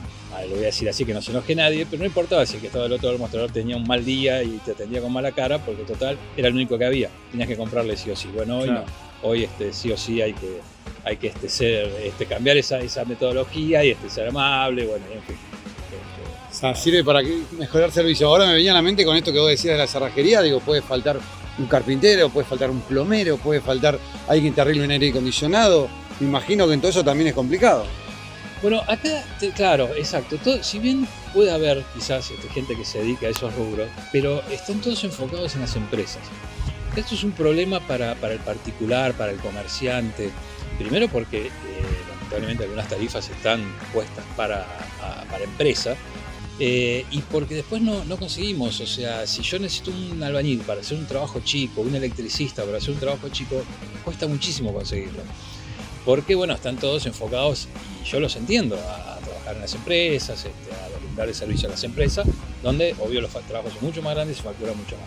lo voy a decir así que no se enoje nadie, pero no importaba si el que estaba del otro del mostrador tenía un mal día y te atendía con mala cara, porque total era el único que había, tenías que comprarle sí o sí. Bueno, hoy Claro. no, hoy este, sí o sí hay que, hay que este, ser, este, cambiar esa, esa metodología y este, ser amable, bueno, en fin. Sirve para mejorar servicio. Ahora me venía a la mente con esto que vos decías de la cerrajería, digo, puede faltar un carpintero, puede faltar un plomero, puede faltar alguien que te arregle un aire acondicionado. Me imagino que en todo eso también es complicado. Bueno, acá, claro, exacto. Si bien puede haber quizás este, gente que se dedica a esos rubros, pero están todos enfocados en las empresas. Esto es un problema para, para el particular, para el comerciante. Primero porque eh, lamentablemente algunas tarifas están puestas para, a- para empresa. Eh, y porque después no, no conseguimos, o sea, si yo necesito un albañil para hacer un trabajo chico, un electricista para hacer un trabajo chico, cuesta muchísimo conseguirlo porque bueno, están todos enfocados, y yo los entiendo, a, trabajar en las empresas, este, a brindar el servicio a las empresas, donde obvio los trabajos son mucho más grandes y se factura mucho más.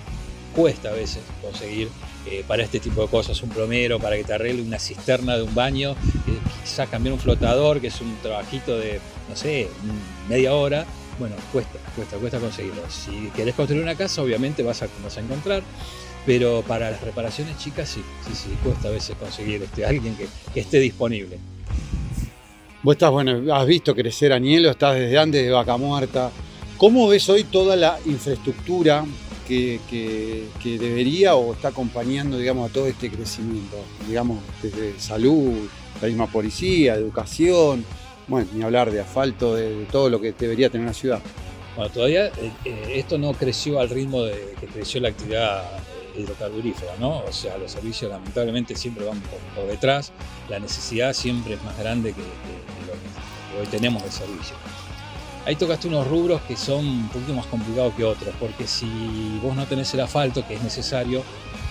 Cuesta a veces conseguir eh, para este tipo de cosas un plomero, para que te arregle una cisterna de un baño, eh, quizás cambiar un flotador, que es un trabajito de, no sé, media hora. Bueno, cuesta, cuesta, cuesta conseguirlo. Si querés construir una casa, obviamente vas a, vas a encontrar, pero para las reparaciones chicas sí, sí, sí, cuesta a veces conseguir este, alguien que, esté disponible. Vos estás, bueno, has visto crecer Añelo, estás desde antes de Vaca Muerta. ¿Cómo ves hoy toda la infraestructura que, que- que debería o está acompañando, digamos, a todo este crecimiento? Digamos, desde salud, la misma policía, educación, bueno, ni hablar de asfalto, de, todo lo que debería tener una ciudad. Bueno, todavía eh, esto no creció al ritmo de que creció la actividad hidrocarburífera, ¿no? O sea, los servicios lamentablemente siempre van por, detrás, la necesidad siempre es más grande que- que lo que hoy tenemos de servicio. ahí tocaste unos rubros que son un poquito más complicados que otros, porque si vos no tenés el asfalto que es necesario,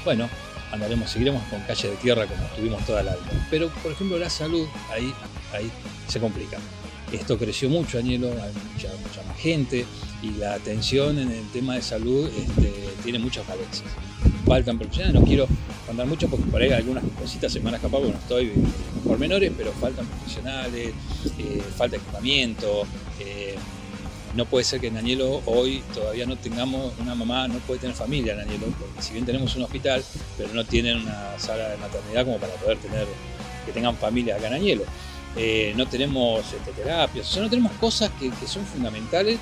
bueno, andaremos, seguiremos con calle de tierra como estuvimos toda la vida. Pero, por ejemplo, la salud, ahí, ahí se complica. Esto creció mucho, Añelo, hay mucha, más gente y la atención en el tema de salud este, tiene muchas falencias. Faltan profesionales, no quiero contar mucho porque por ahí algunas cositas se me van estoy por menores, pero faltan profesionales, eh, falta equipamiento. eh, no puede ser que en Añelo hoy todavía no tengamos una mamá, no puede tener familia en Añelo, porque si bien tenemos un hospital, pero no tienen una sala de maternidad como para poder tener, que tengan familia acá en Añelo. Eh, no tenemos este, terapias, o sea, no tenemos cosas que, que son fundamentales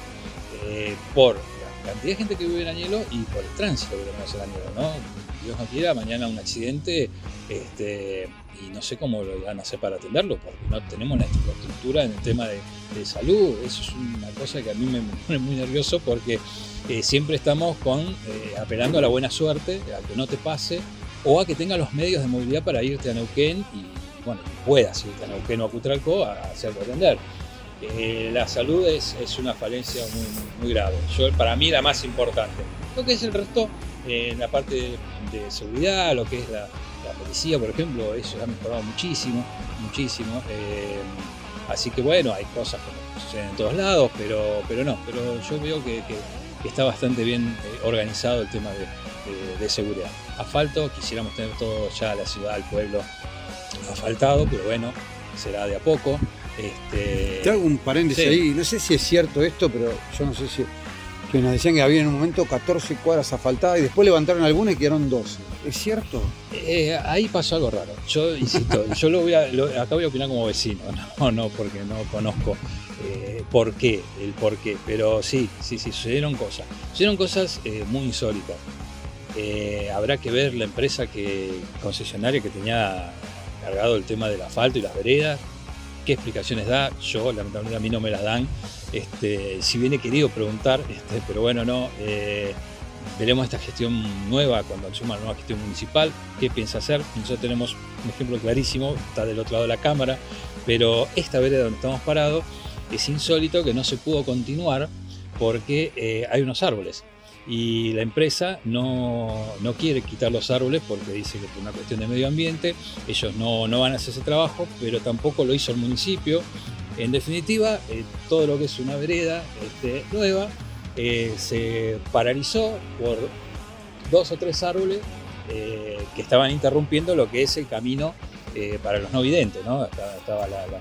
eh, por la cantidad de gente que vive en Añelo y por el tránsito que tenemos en Añelo, ¿no? Dios no quiera, mañana un accidente este, y no sé cómo lo van a hacer para atenderlo, porque no tenemos la infraestructura en el tema de, salud. Eso es una cosa que a mí me pone muy nervioso porque eh, siempre estamos con, eh, apelando a la buena suerte, a que no te pase, o a que tengas los medios de movilidad para irte a Neuquén y, bueno, puedas irte a Neuquén o a Cutralco a hacerte atender. Eh, la salud es, una falencia muy, muy- grave. Yo, para mí la más importante. Lo que es el resto, en la parte de, de seguridad, lo que es la, la policía, por ejemplo, eso ha mejorado muchísimo, muchísimo. Eh, así que bueno, hay cosas que suceden en todos lados, pero, pero no, pero yo veo que, que- que está bastante bien eh, organizado el tema de, de- de seguridad. Asfalto, quisiéramos tener todo ya la ciudad, el pueblo asfaltado, pero bueno, será de a poco. Este, Te hago un paréntesis Sí. ahí, no sé si es cierto esto, pero yo no sé si. Que nos decían que había en un momento 14 cuadras asfaltadas y después levantaron algunas y quedaron 12. ¿Es cierto? Eh, ahí pasó algo raro. Yo insisto, yo lo voy a, lo- acá voy a opinar como vecino, no, no porque no conozco eh, por qué, el por qué, pero sí, sí, sí, sucedieron cosas. Sucedieron cosas eh, muy insólitas. Habrá que ver la empresa que concesionaria que tenía cargado el tema del asfalto y las veredas, qué explicaciones da. Yo, lamentablemente, a mí no me las dan. Este, si bien he querido preguntar, este, pero bueno, no. eh, veremos esta gestión nueva cuando asuma la nueva gestión municipal, qué piensa hacer. Nosotros tenemos un ejemplo clarísimo, está del otro lado de la Cámara, pero esta vereda donde estamos parados es insólito que no se pudo continuar porque eh, hay unos árboles. Y la empresa no, no quiere quitar los árboles porque dice que por una cuestión de medio ambiente ellos no, no van a hacer ese trabajo, pero tampoco lo hizo el municipio. En definitiva, eh, todo lo que es una vereda este, nueva eh, se paralizó por dos o tres árboles eh, que estaban interrumpiendo lo que es el camino para los no videntes, ¿no? Estaba, estaba la- la- la-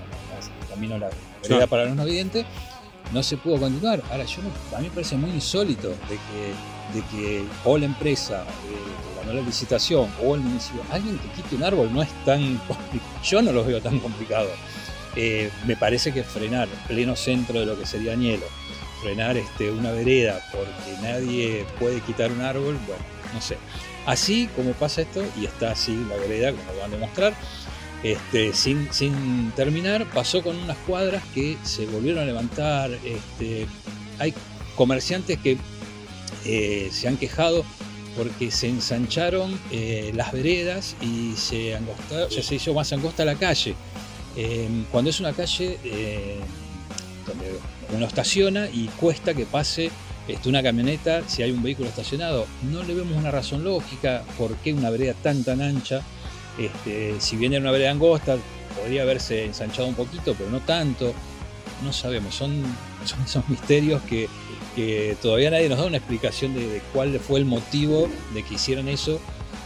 el camino, la vereda para los no videntes, no se pudo continuar. Ahora, yo a mí me parece muy insólito de que, de que o la empresa ganó la licitación o el municipio, alguien que quite un árbol no es tan complicado. Yo no lo veo tan complicado. Eh, me parece que frenar pleno centro de lo que sería Añelo, frenar este, una vereda porque nadie puede quitar un árbol, bueno, no sé. Así como pasa esto, y está así la vereda, como van a demostrar, este, sin, terminar, pasó con unas cuadras que se volvieron a levantar. Este, hay comerciantes que eh, se han quejado porque se ensancharon eh, las veredas y se, sea, se hizo más angosta la calle. Eh, cuando es una calle eh, donde uno estaciona y cuesta que pase este, una camioneta si hay un vehículo estacionado. No le vemos una razón lógica por qué una vereda tan tan ancha. Este, si bien era una vereda angosta, podría haberse ensanchado un poquito, pero no tanto. No sabemos, son, son esos misterios que, que todavía nadie nos da una explicación de, de cuál fue el motivo de que hicieran eso,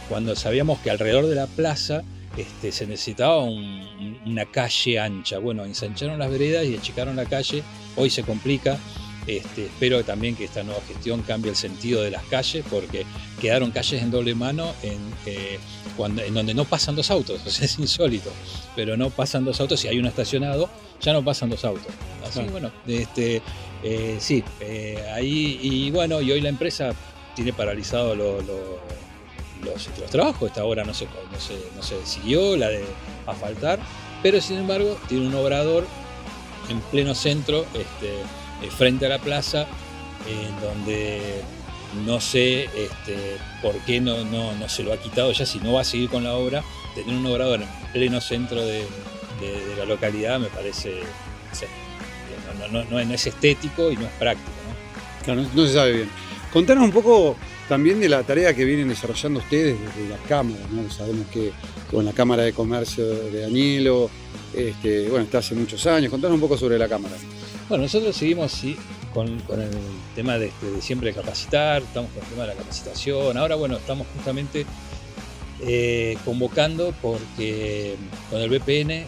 cuando sabíamos que alrededor de la plaza este, se necesitaba un- una calle ancha. Bueno, ensancharon las veredas y achicaron la calle, hoy se complica. Este, espero también que esta nueva gestión cambie el sentido de las calles porque quedaron calles en doble mano en, eh, cuando, en donde no pasan dos autos, o sea, es insólito, pero no pasan dos autos, si hay uno estacionado, ya no pasan dos autos. Así Claro. bueno, este, eh, sí, eh, ahí, y bueno, y hoy la empresa tiene paralizado lo- lo- los, los trabajos, esta obra no se, no, se, no se siguió, la de asfaltar, pero sin embargo tiene un obrador en pleno centro, este, eh, frente a la plaza, en donde no sé este, por qué no, no, no se lo ha quitado ya, si no va a seguir con la obra, tener un obrador en pleno centro de, de- la localidad me parece, no sé, no, no, es estético y no es práctico. Claro, no se sabe bien. Contanos un poco también de la tarea que vienen desarrollando ustedes desde la Cámara, ¿no? Sabemos que con la Cámara de Comercio de Añelo, este, bueno, está hace muchos años. Contanos un poco sobre la Cámara. Bueno, nosotros seguimos sí, con, el tema de, este, de siempre capacitar, estamos con el tema de la capacitación. Ahora, bueno, estamos justamente eh, convocando porque con el VPN eh,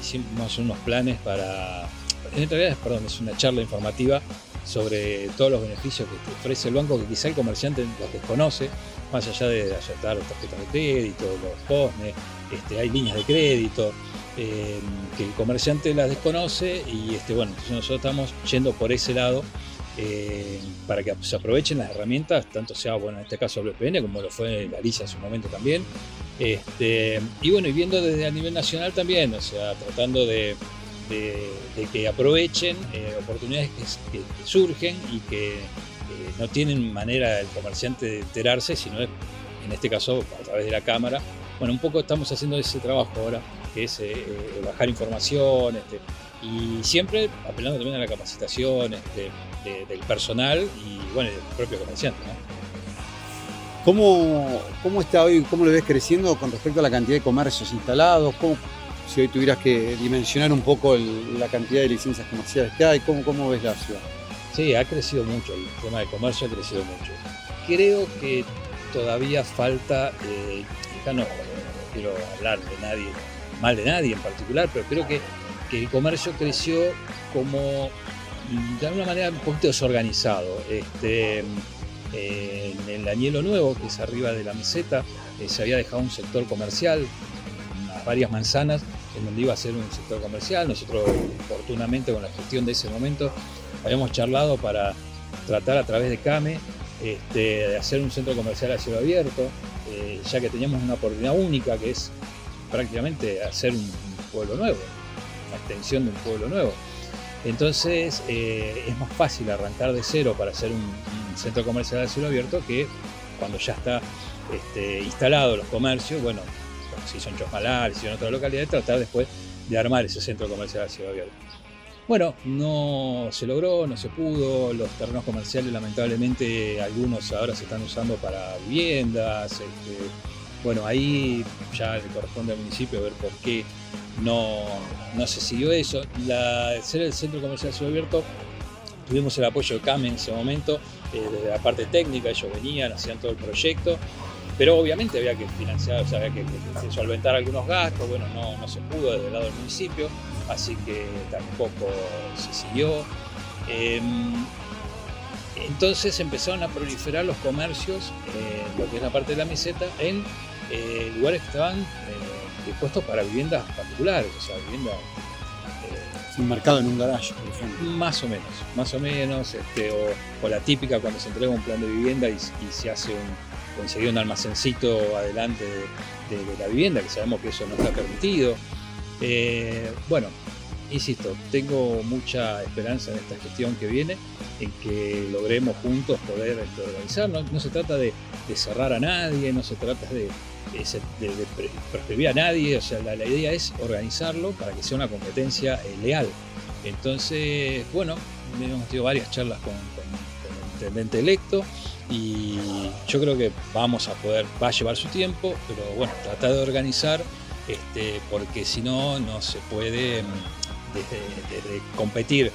hicimos unos planes para, en realidad, perdón, es una charla informativa sobre todos los beneficios que ofrece el banco que quizá el comerciante los desconoce, más allá de aceptar tarjetas de crédito, los POSNE, este, hay líneas de crédito, eh, que el comerciante las desconoce y este, bueno, nosotros estamos yendo por ese lado eh, para que se aprovechen las herramientas, tanto sea, bueno, en este caso el VPN, como lo fue la LISA en su momento también. Este, y bueno, y viendo desde a nivel nacional también, o sea, tratando de, de, que aprovechen eh, oportunidades que, surgen y que eh, no tienen manera el comerciante de enterarse, sino en este caso a través de la cámara. Bueno, un poco estamos haciendo ese trabajo ahora, que es eh, bajar información este, y siempre apelando también a la capacitación este, de- del personal y bueno, del propio comerciante. ¿Cómo, ¿Cómo está hoy, cómo lo ves creciendo con respecto a la cantidad de comercios instalados? ¿Cómo- si hoy tuvieras que dimensionar un poco la cantidad de licencias comerciales que hay, ¿cómo, ves la ciudad? Sí, ha crecido mucho, el tema de comercio ha crecido mucho. Creo que todavía falta, eh, no, quiero hablar de nadie, mal de nadie en particular, pero creo que, el comercio creció como de alguna manera un poquito desorganizado. Este, eh, en el Añelo Nuevo, que es arriba de la meseta, eh, se había dejado un sector comercial, unas varias manzanas, en donde iba a ser un sector comercial. Nosotros, oportunamente, con la gestión de ese momento, habíamos charlado para tratar a través de CAME este, de hacer un centro comercial a cielo abierto, eh, ya que teníamos una oportunidad única que es prácticamente hacer un, pueblo nuevo, una extensión de un pueblo nuevo. Entonces eh, es más fácil arrancar de cero para hacer un, centro comercial a cielo abierto que cuando ya está este, instalado los comercios, bueno, se hizo en Chosmalal, se hizo en otra localidad, tratar después de armar ese centro comercial a cielo abierto. Bueno, no se logró, no se pudo, los terrenos comerciales lamentablemente algunos ahora se están usando para viviendas, este, bueno, ahí ya le corresponde al municipio ver por qué no, no se siguió eso. La, ser el centro comercial cielo abierto, tuvimos el apoyo de CAME en ese momento, eh, desde la parte técnica, ellos venían, hacían todo el proyecto, pero obviamente había que financiar, o sea, había que, que- que solventar algunos gastos, bueno, no, no se pudo desde el lado del municipio, así que tampoco se siguió. Em, entonces empezaron a proliferar los comercios, eh, lo que es la parte de la meseta, en eh, lugares que estaban eh, dispuestos para viviendas particulares, o sea, viviendas Un mercado en un garage, por ejemplo. más o menos, más o menos, este, o, o la típica cuando se entrega un plan de vivienda y, y se hace un, conseguir un almacencito adelante de, la vivienda, que sabemos que eso no está permitido. Eh, bueno, insisto, tengo mucha esperanza en esta gestión que viene, en que logremos juntos poder este. No, no se trata de, cerrar a nadie, no se trata de, de de- de pre- proscribir a nadie, o sea, la, idea es organizarlo para que sea una competencia eh, leal. Entonces, bueno, hemos tenido varias charlas con- con el intendente electo y yo creo que vamos a poder, va a llevar su tiempo, pero bueno, tratar de organizar, este, porque si no, no se puede mm, competir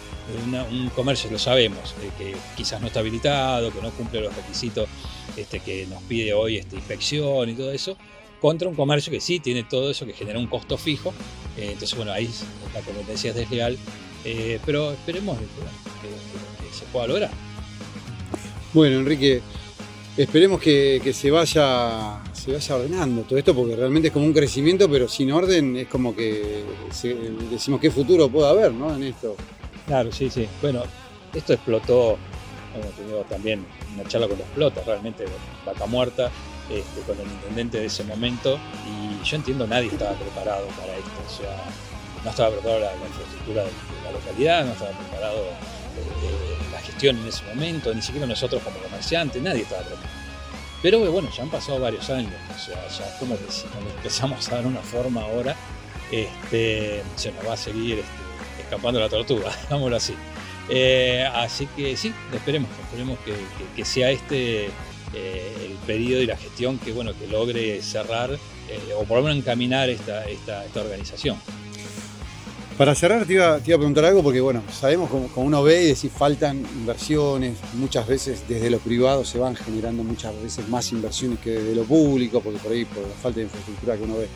una- un comercio, lo sabemos, que quizás no está habilitado, que no cumple los requisitos este, que nos pide hoy esta inspección y todo eso, contra un comercio que sí tiene todo eso, que genera un costo fijo. Eh, entonces, bueno, ahí la competencia es desleal, eh, pero esperemos que se pueda lograr. Bueno, Enrique, esperemos que, se vaya se vaya ordenando todo esto porque realmente es como un crecimiento, pero sin orden es como que decimos qué futuro puede haber, ¿no? En esto. Claro, sí, sí. Bueno, esto explotó, hemos tenido también una charla con los realmente vaca muerta, este, con el intendente de ese momento, y yo entiendo nadie estaba preparado para esto, o sea, no estaba preparado la, la infraestructura de la localidad, no estaba preparado eh, la gestión en ese momento, ni siquiera nosotros como comerciantes, nadie estaba preparado. Pero eh, bueno, ya han pasado varios años, o sea, ya como que si nos empezamos a dar una forma ahora, este, se nos va a seguir este, escapando la tortuga, digámoslo así. Eh, así que sí, esperemos, esperemos que, sea este el periodo y la gestión que, bueno, que logre cerrar eh, o por lo menos encaminar esta, esta, esta organización. Para cerrar te iba, te iba a preguntar algo porque bueno, sabemos como, como uno ve y decís faltan inversiones, muchas veces desde lo privado se van generando muchas veces más inversiones que de lo público, porque por ahí por la falta de infraestructura que uno ve.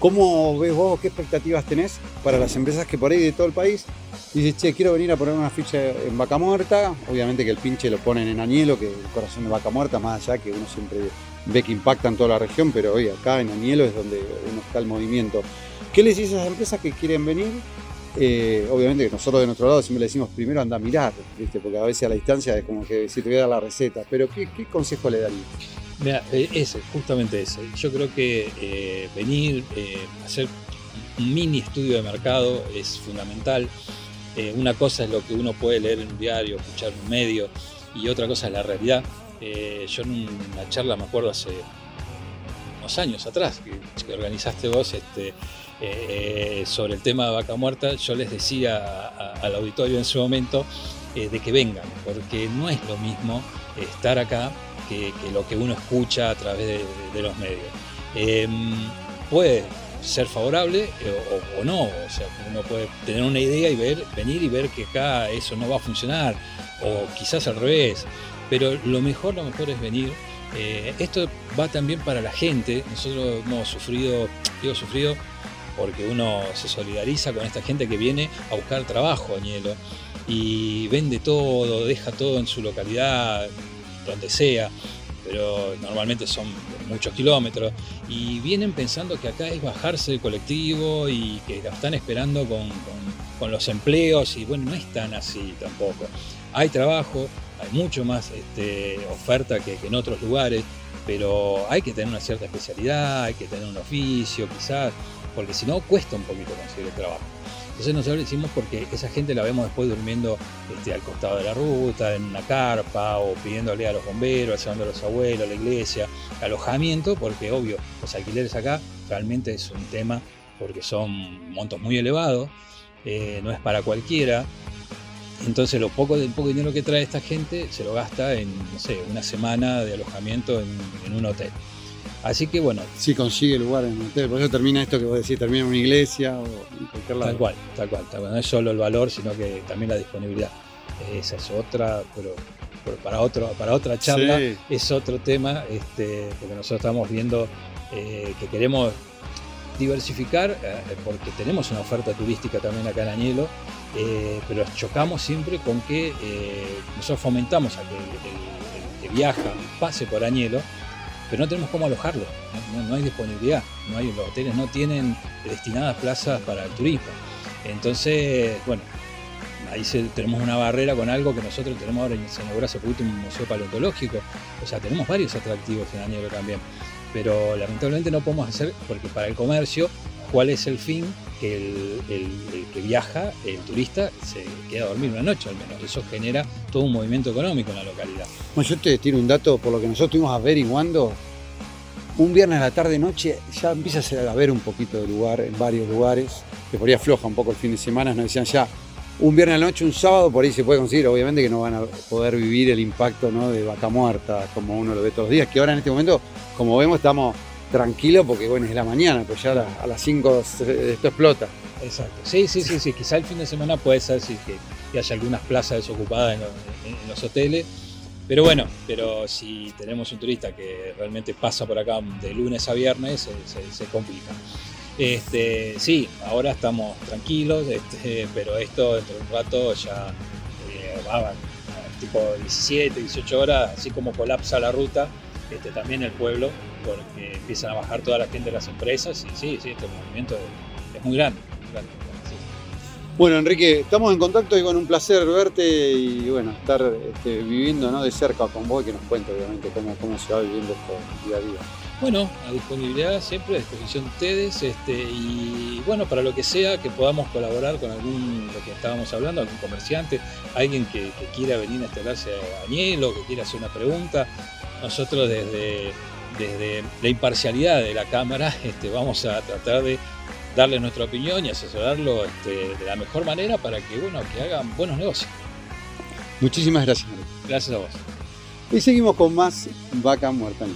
¿Cómo ves vos, qué expectativas tenés para las empresas que por ahí de todo el país dices, che, quiero venir a poner una ficha en Vaca Muerta? Obviamente que el pinche lo ponen en Añelo, que el corazón de Vaca Muerta, más allá que uno siempre ve que impacta en toda la región, pero hoy acá en Añelo es donde uno está el movimiento. ¿Qué les dices a esas empresas que quieren venir? Eh, obviamente que nosotros de nuestro lado siempre le decimos primero anda a mirar, porque a veces a la distancia es como que si te voy a dar la receta, pero ¿qué, consejo le darías? Mira, eh, ese, justamente ese. Yo creo que eh, venir, eh, hacer un mini estudio de mercado es fundamental. Una cosa es lo que uno puede leer en un diario, escuchar en un medio, y otra cosa es la realidad. Yo en una charla, me acuerdo hace unos años atrás, que, que organizaste vos este, eh, sobre el tema de vaca muerta, yo les decía al auditorio en ese momento eh, de que vengan, porque no es lo mismo estar acá que, lo que uno escucha a través de, los medios. Eh, puede ser favorable eh, o, no, o sea, uno puede tener una idea y ver, venir y ver que acá eso no va a funcionar, o quizás al revés, pero lo mejor, lo mejor es venir. Esto va también para la gente, nosotros hemos sufrido, digo sufrido, porque uno se solidariza con esta gente que viene a buscar trabajo, Añelo, y vende todo, deja todo en su localidad, donde sea, pero normalmente son muchos kilómetros, y vienen pensando que acá es bajarse del colectivo y que lo están esperando con, con- los empleos, y bueno, no es tan así tampoco. Hay trabajo, hay mucho más este, oferta que en otros lugares, pero hay que tener una cierta especialidad, hay que tener un oficio quizás, porque si no cuesta un poquito conseguir el trabajo. Entonces nosotros lo hicimos porque esa gente la vemos después durmiendo este, al costado de la ruta, en una carpa, o pidiéndole a los bomberos, llevando a los abuelos, a la iglesia, alojamiento, porque obvio, los alquileres acá realmente es un tema porque son montos muy elevados, eh, no es para cualquiera. Entonces lo poco del poco dinero que trae esta gente se lo gasta en, no sé, una semana de alojamiento en, en un hotel. Así que bueno, Si consigue lugar en un hotel, por eso termina esto que vos decís, termina en una iglesia o en cualquier lado. Tal cual, tal cual, tal cual. No es solo el valor, sino que también la disponibilidad. Esa es otra, pero, pero para, otro, para otra charla Sí. es otro tema, este, porque nosotros estamos viendo eh, que queremos diversificar, eh, porque tenemos una oferta turística también acá en Añelo, eh, pero chocamos siempre con que nosotros fomentamos a que el, el- el que viaja pase por Añelo, pero no tenemos cómo alojarlo, no, hay disponibilidad, los hoteles no tienen destinadas plazas para el turismo. Entonces, bueno, ahí se- tenemos una barrera con algo que nosotros tenemos ahora, se inauguró hace poquito un museo paleontológico, o sea, tenemos varios atractivos en Añelo también, pero lamentablemente no podemos hacer, porque para el comercio, ¿cuál es el fin? Que el, que viaja, el turista, se queda a dormir una noche al menos. Eso genera todo un movimiento económico en la localidad. Bueno, yo te tiro un dato, por lo que nosotros estuvimos averiguando, un viernes a la tarde noche ya empieza a haber un poquito de lugar en varios lugares, que por ahí afloja un poco el fin de semana, nos decían ya, un viernes a la noche, un sábado, por ahí se puede conseguir, obviamente que no van a poder vivir el impacto de vaca muerta, como uno lo ve todos los días, que ahora en este momento, como vemos, estamos tranquilos porque bueno, es la mañana, pues ya a, la- a las 5 esto explota. Exacto. Sí, sí, sí, sí. Quizá el fin de semana puede ser sí, que, que haya algunas plazas desocupadas en los, hoteles. Pero bueno, pero si tenemos un turista que realmente pasa por acá de lunes a viernes, se, complica. Este, sí, ahora estamos tranquilos, este, pero esto dentro de un rato ya eh, va tipo 17, 18 horas, así como colapsa la ruta, este, también el pueblo, porque empiezan a bajar toda la gente de las empresas y sí, sí, este movimiento es, es muy grande. muy grande, sí. Bueno, Enrique, estamos en contacto y con un placer verte y bueno, estar este, viviendo ¿no? de cerca con vos y que nos cuente obviamente cómo, cómo se va viviendo esto día a día. Bueno, a disponibilidad siempre, a disposición de ustedes, este, y bueno, para lo que sea, que podamos colaborar con algún, lo que estábamos hablando, algún comerciante, alguien que, que quiera venir a instalarse a Añelo, que quiera hacer una pregunta, nosotros desde, desde la imparcialidad de la cámara este, vamos a tratar de darle nuestra opinión y asesorarlo este, de la mejor manera para que, bueno, que hagan buenos negocios. Muchísimas gracias. Gracias a vos. Y seguimos con más Vaca Muerta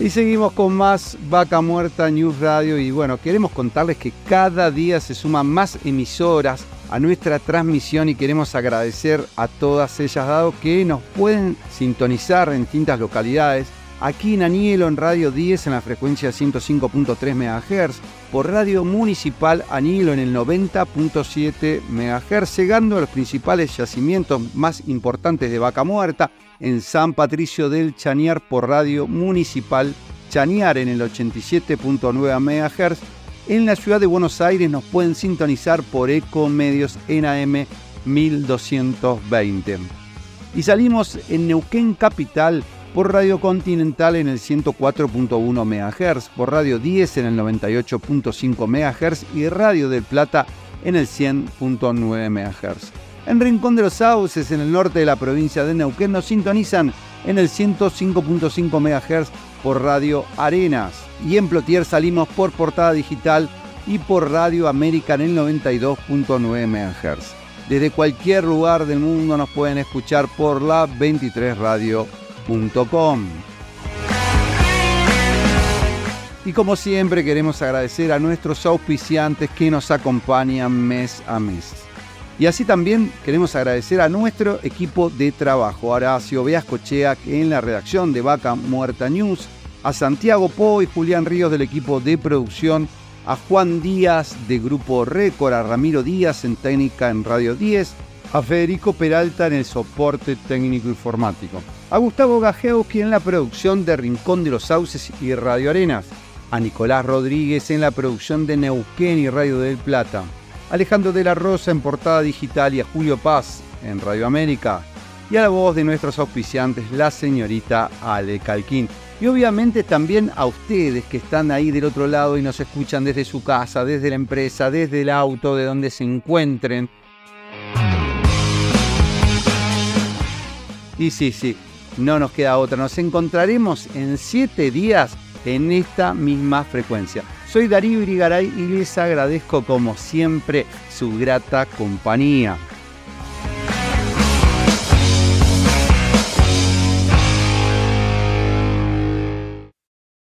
Y seguimos con más Vaca Muerta News Radio y bueno, queremos contarles que cada día se suman más emisoras a nuestra transmisión y queremos agradecer a todas ellas dado que nos pueden sintonizar en distintas localidades. Aquí en Anielo en Radio 10 en la frecuencia 105.3 MHz, por Radio Municipal Anielo en el 90.7 MHz, llegando a los principales yacimientos más importantes de Vaca Muerta, en San Patricio del Chañar por Radio Municipal Chañar en el 87.9 MHz. En la ciudad de Buenos Aires nos pueden sintonizar por Ecomedios en AM 1220. Y salimos en Neuquén Capital por Radio Continental en el 104.1 MHz, por Radio 10 en el 98.5 MHz y Radio del Plata en el 100.9 MHz. En Rincón de los Sauces, en el norte de la provincia de Neuquén, nos sintonizan en el 105.5 MHz por Radio Arenas. Y en Plotier salimos por portada digital y por Radio América en el 92.9 MHz. Desde cualquier lugar del mundo nos pueden escuchar por la 23radio.com. Y como siempre queremos agradecer a nuestros auspiciantes que nos acompañan mes a mes. Y así también queremos agradecer a nuestro equipo de trabajo, Horacio Beascochea en la redacción de Vaca Muerta News, a Santiago Po y Julián Ríos del equipo de producción, a Juan Díaz de Grupo Récord, a Ramiro Díaz en técnica en Radio 10, a Federico Peralta en el soporte técnico informático, a Gustavo Gajewski en la producción de Rincón de los Sauces y Radio Arenas, a Nicolás Rodríguez en la producción de Neuquén y Radio del Plata, Alejandro de la Rosa en portada digital y a Julio Paz en Radio América. Y a la voz de nuestros auspiciantes, la señorita Ale Calquín. Y obviamente también a ustedes que están ahí del otro lado y nos escuchan desde su casa, desde la empresa, desde el auto, de donde se encuentren. Y sí, sí, no nos queda otra. Nos encontraremos en siete días en esta misma frecuencia. Soy Darío Irigaray y les agradezco como siempre su grata compañía.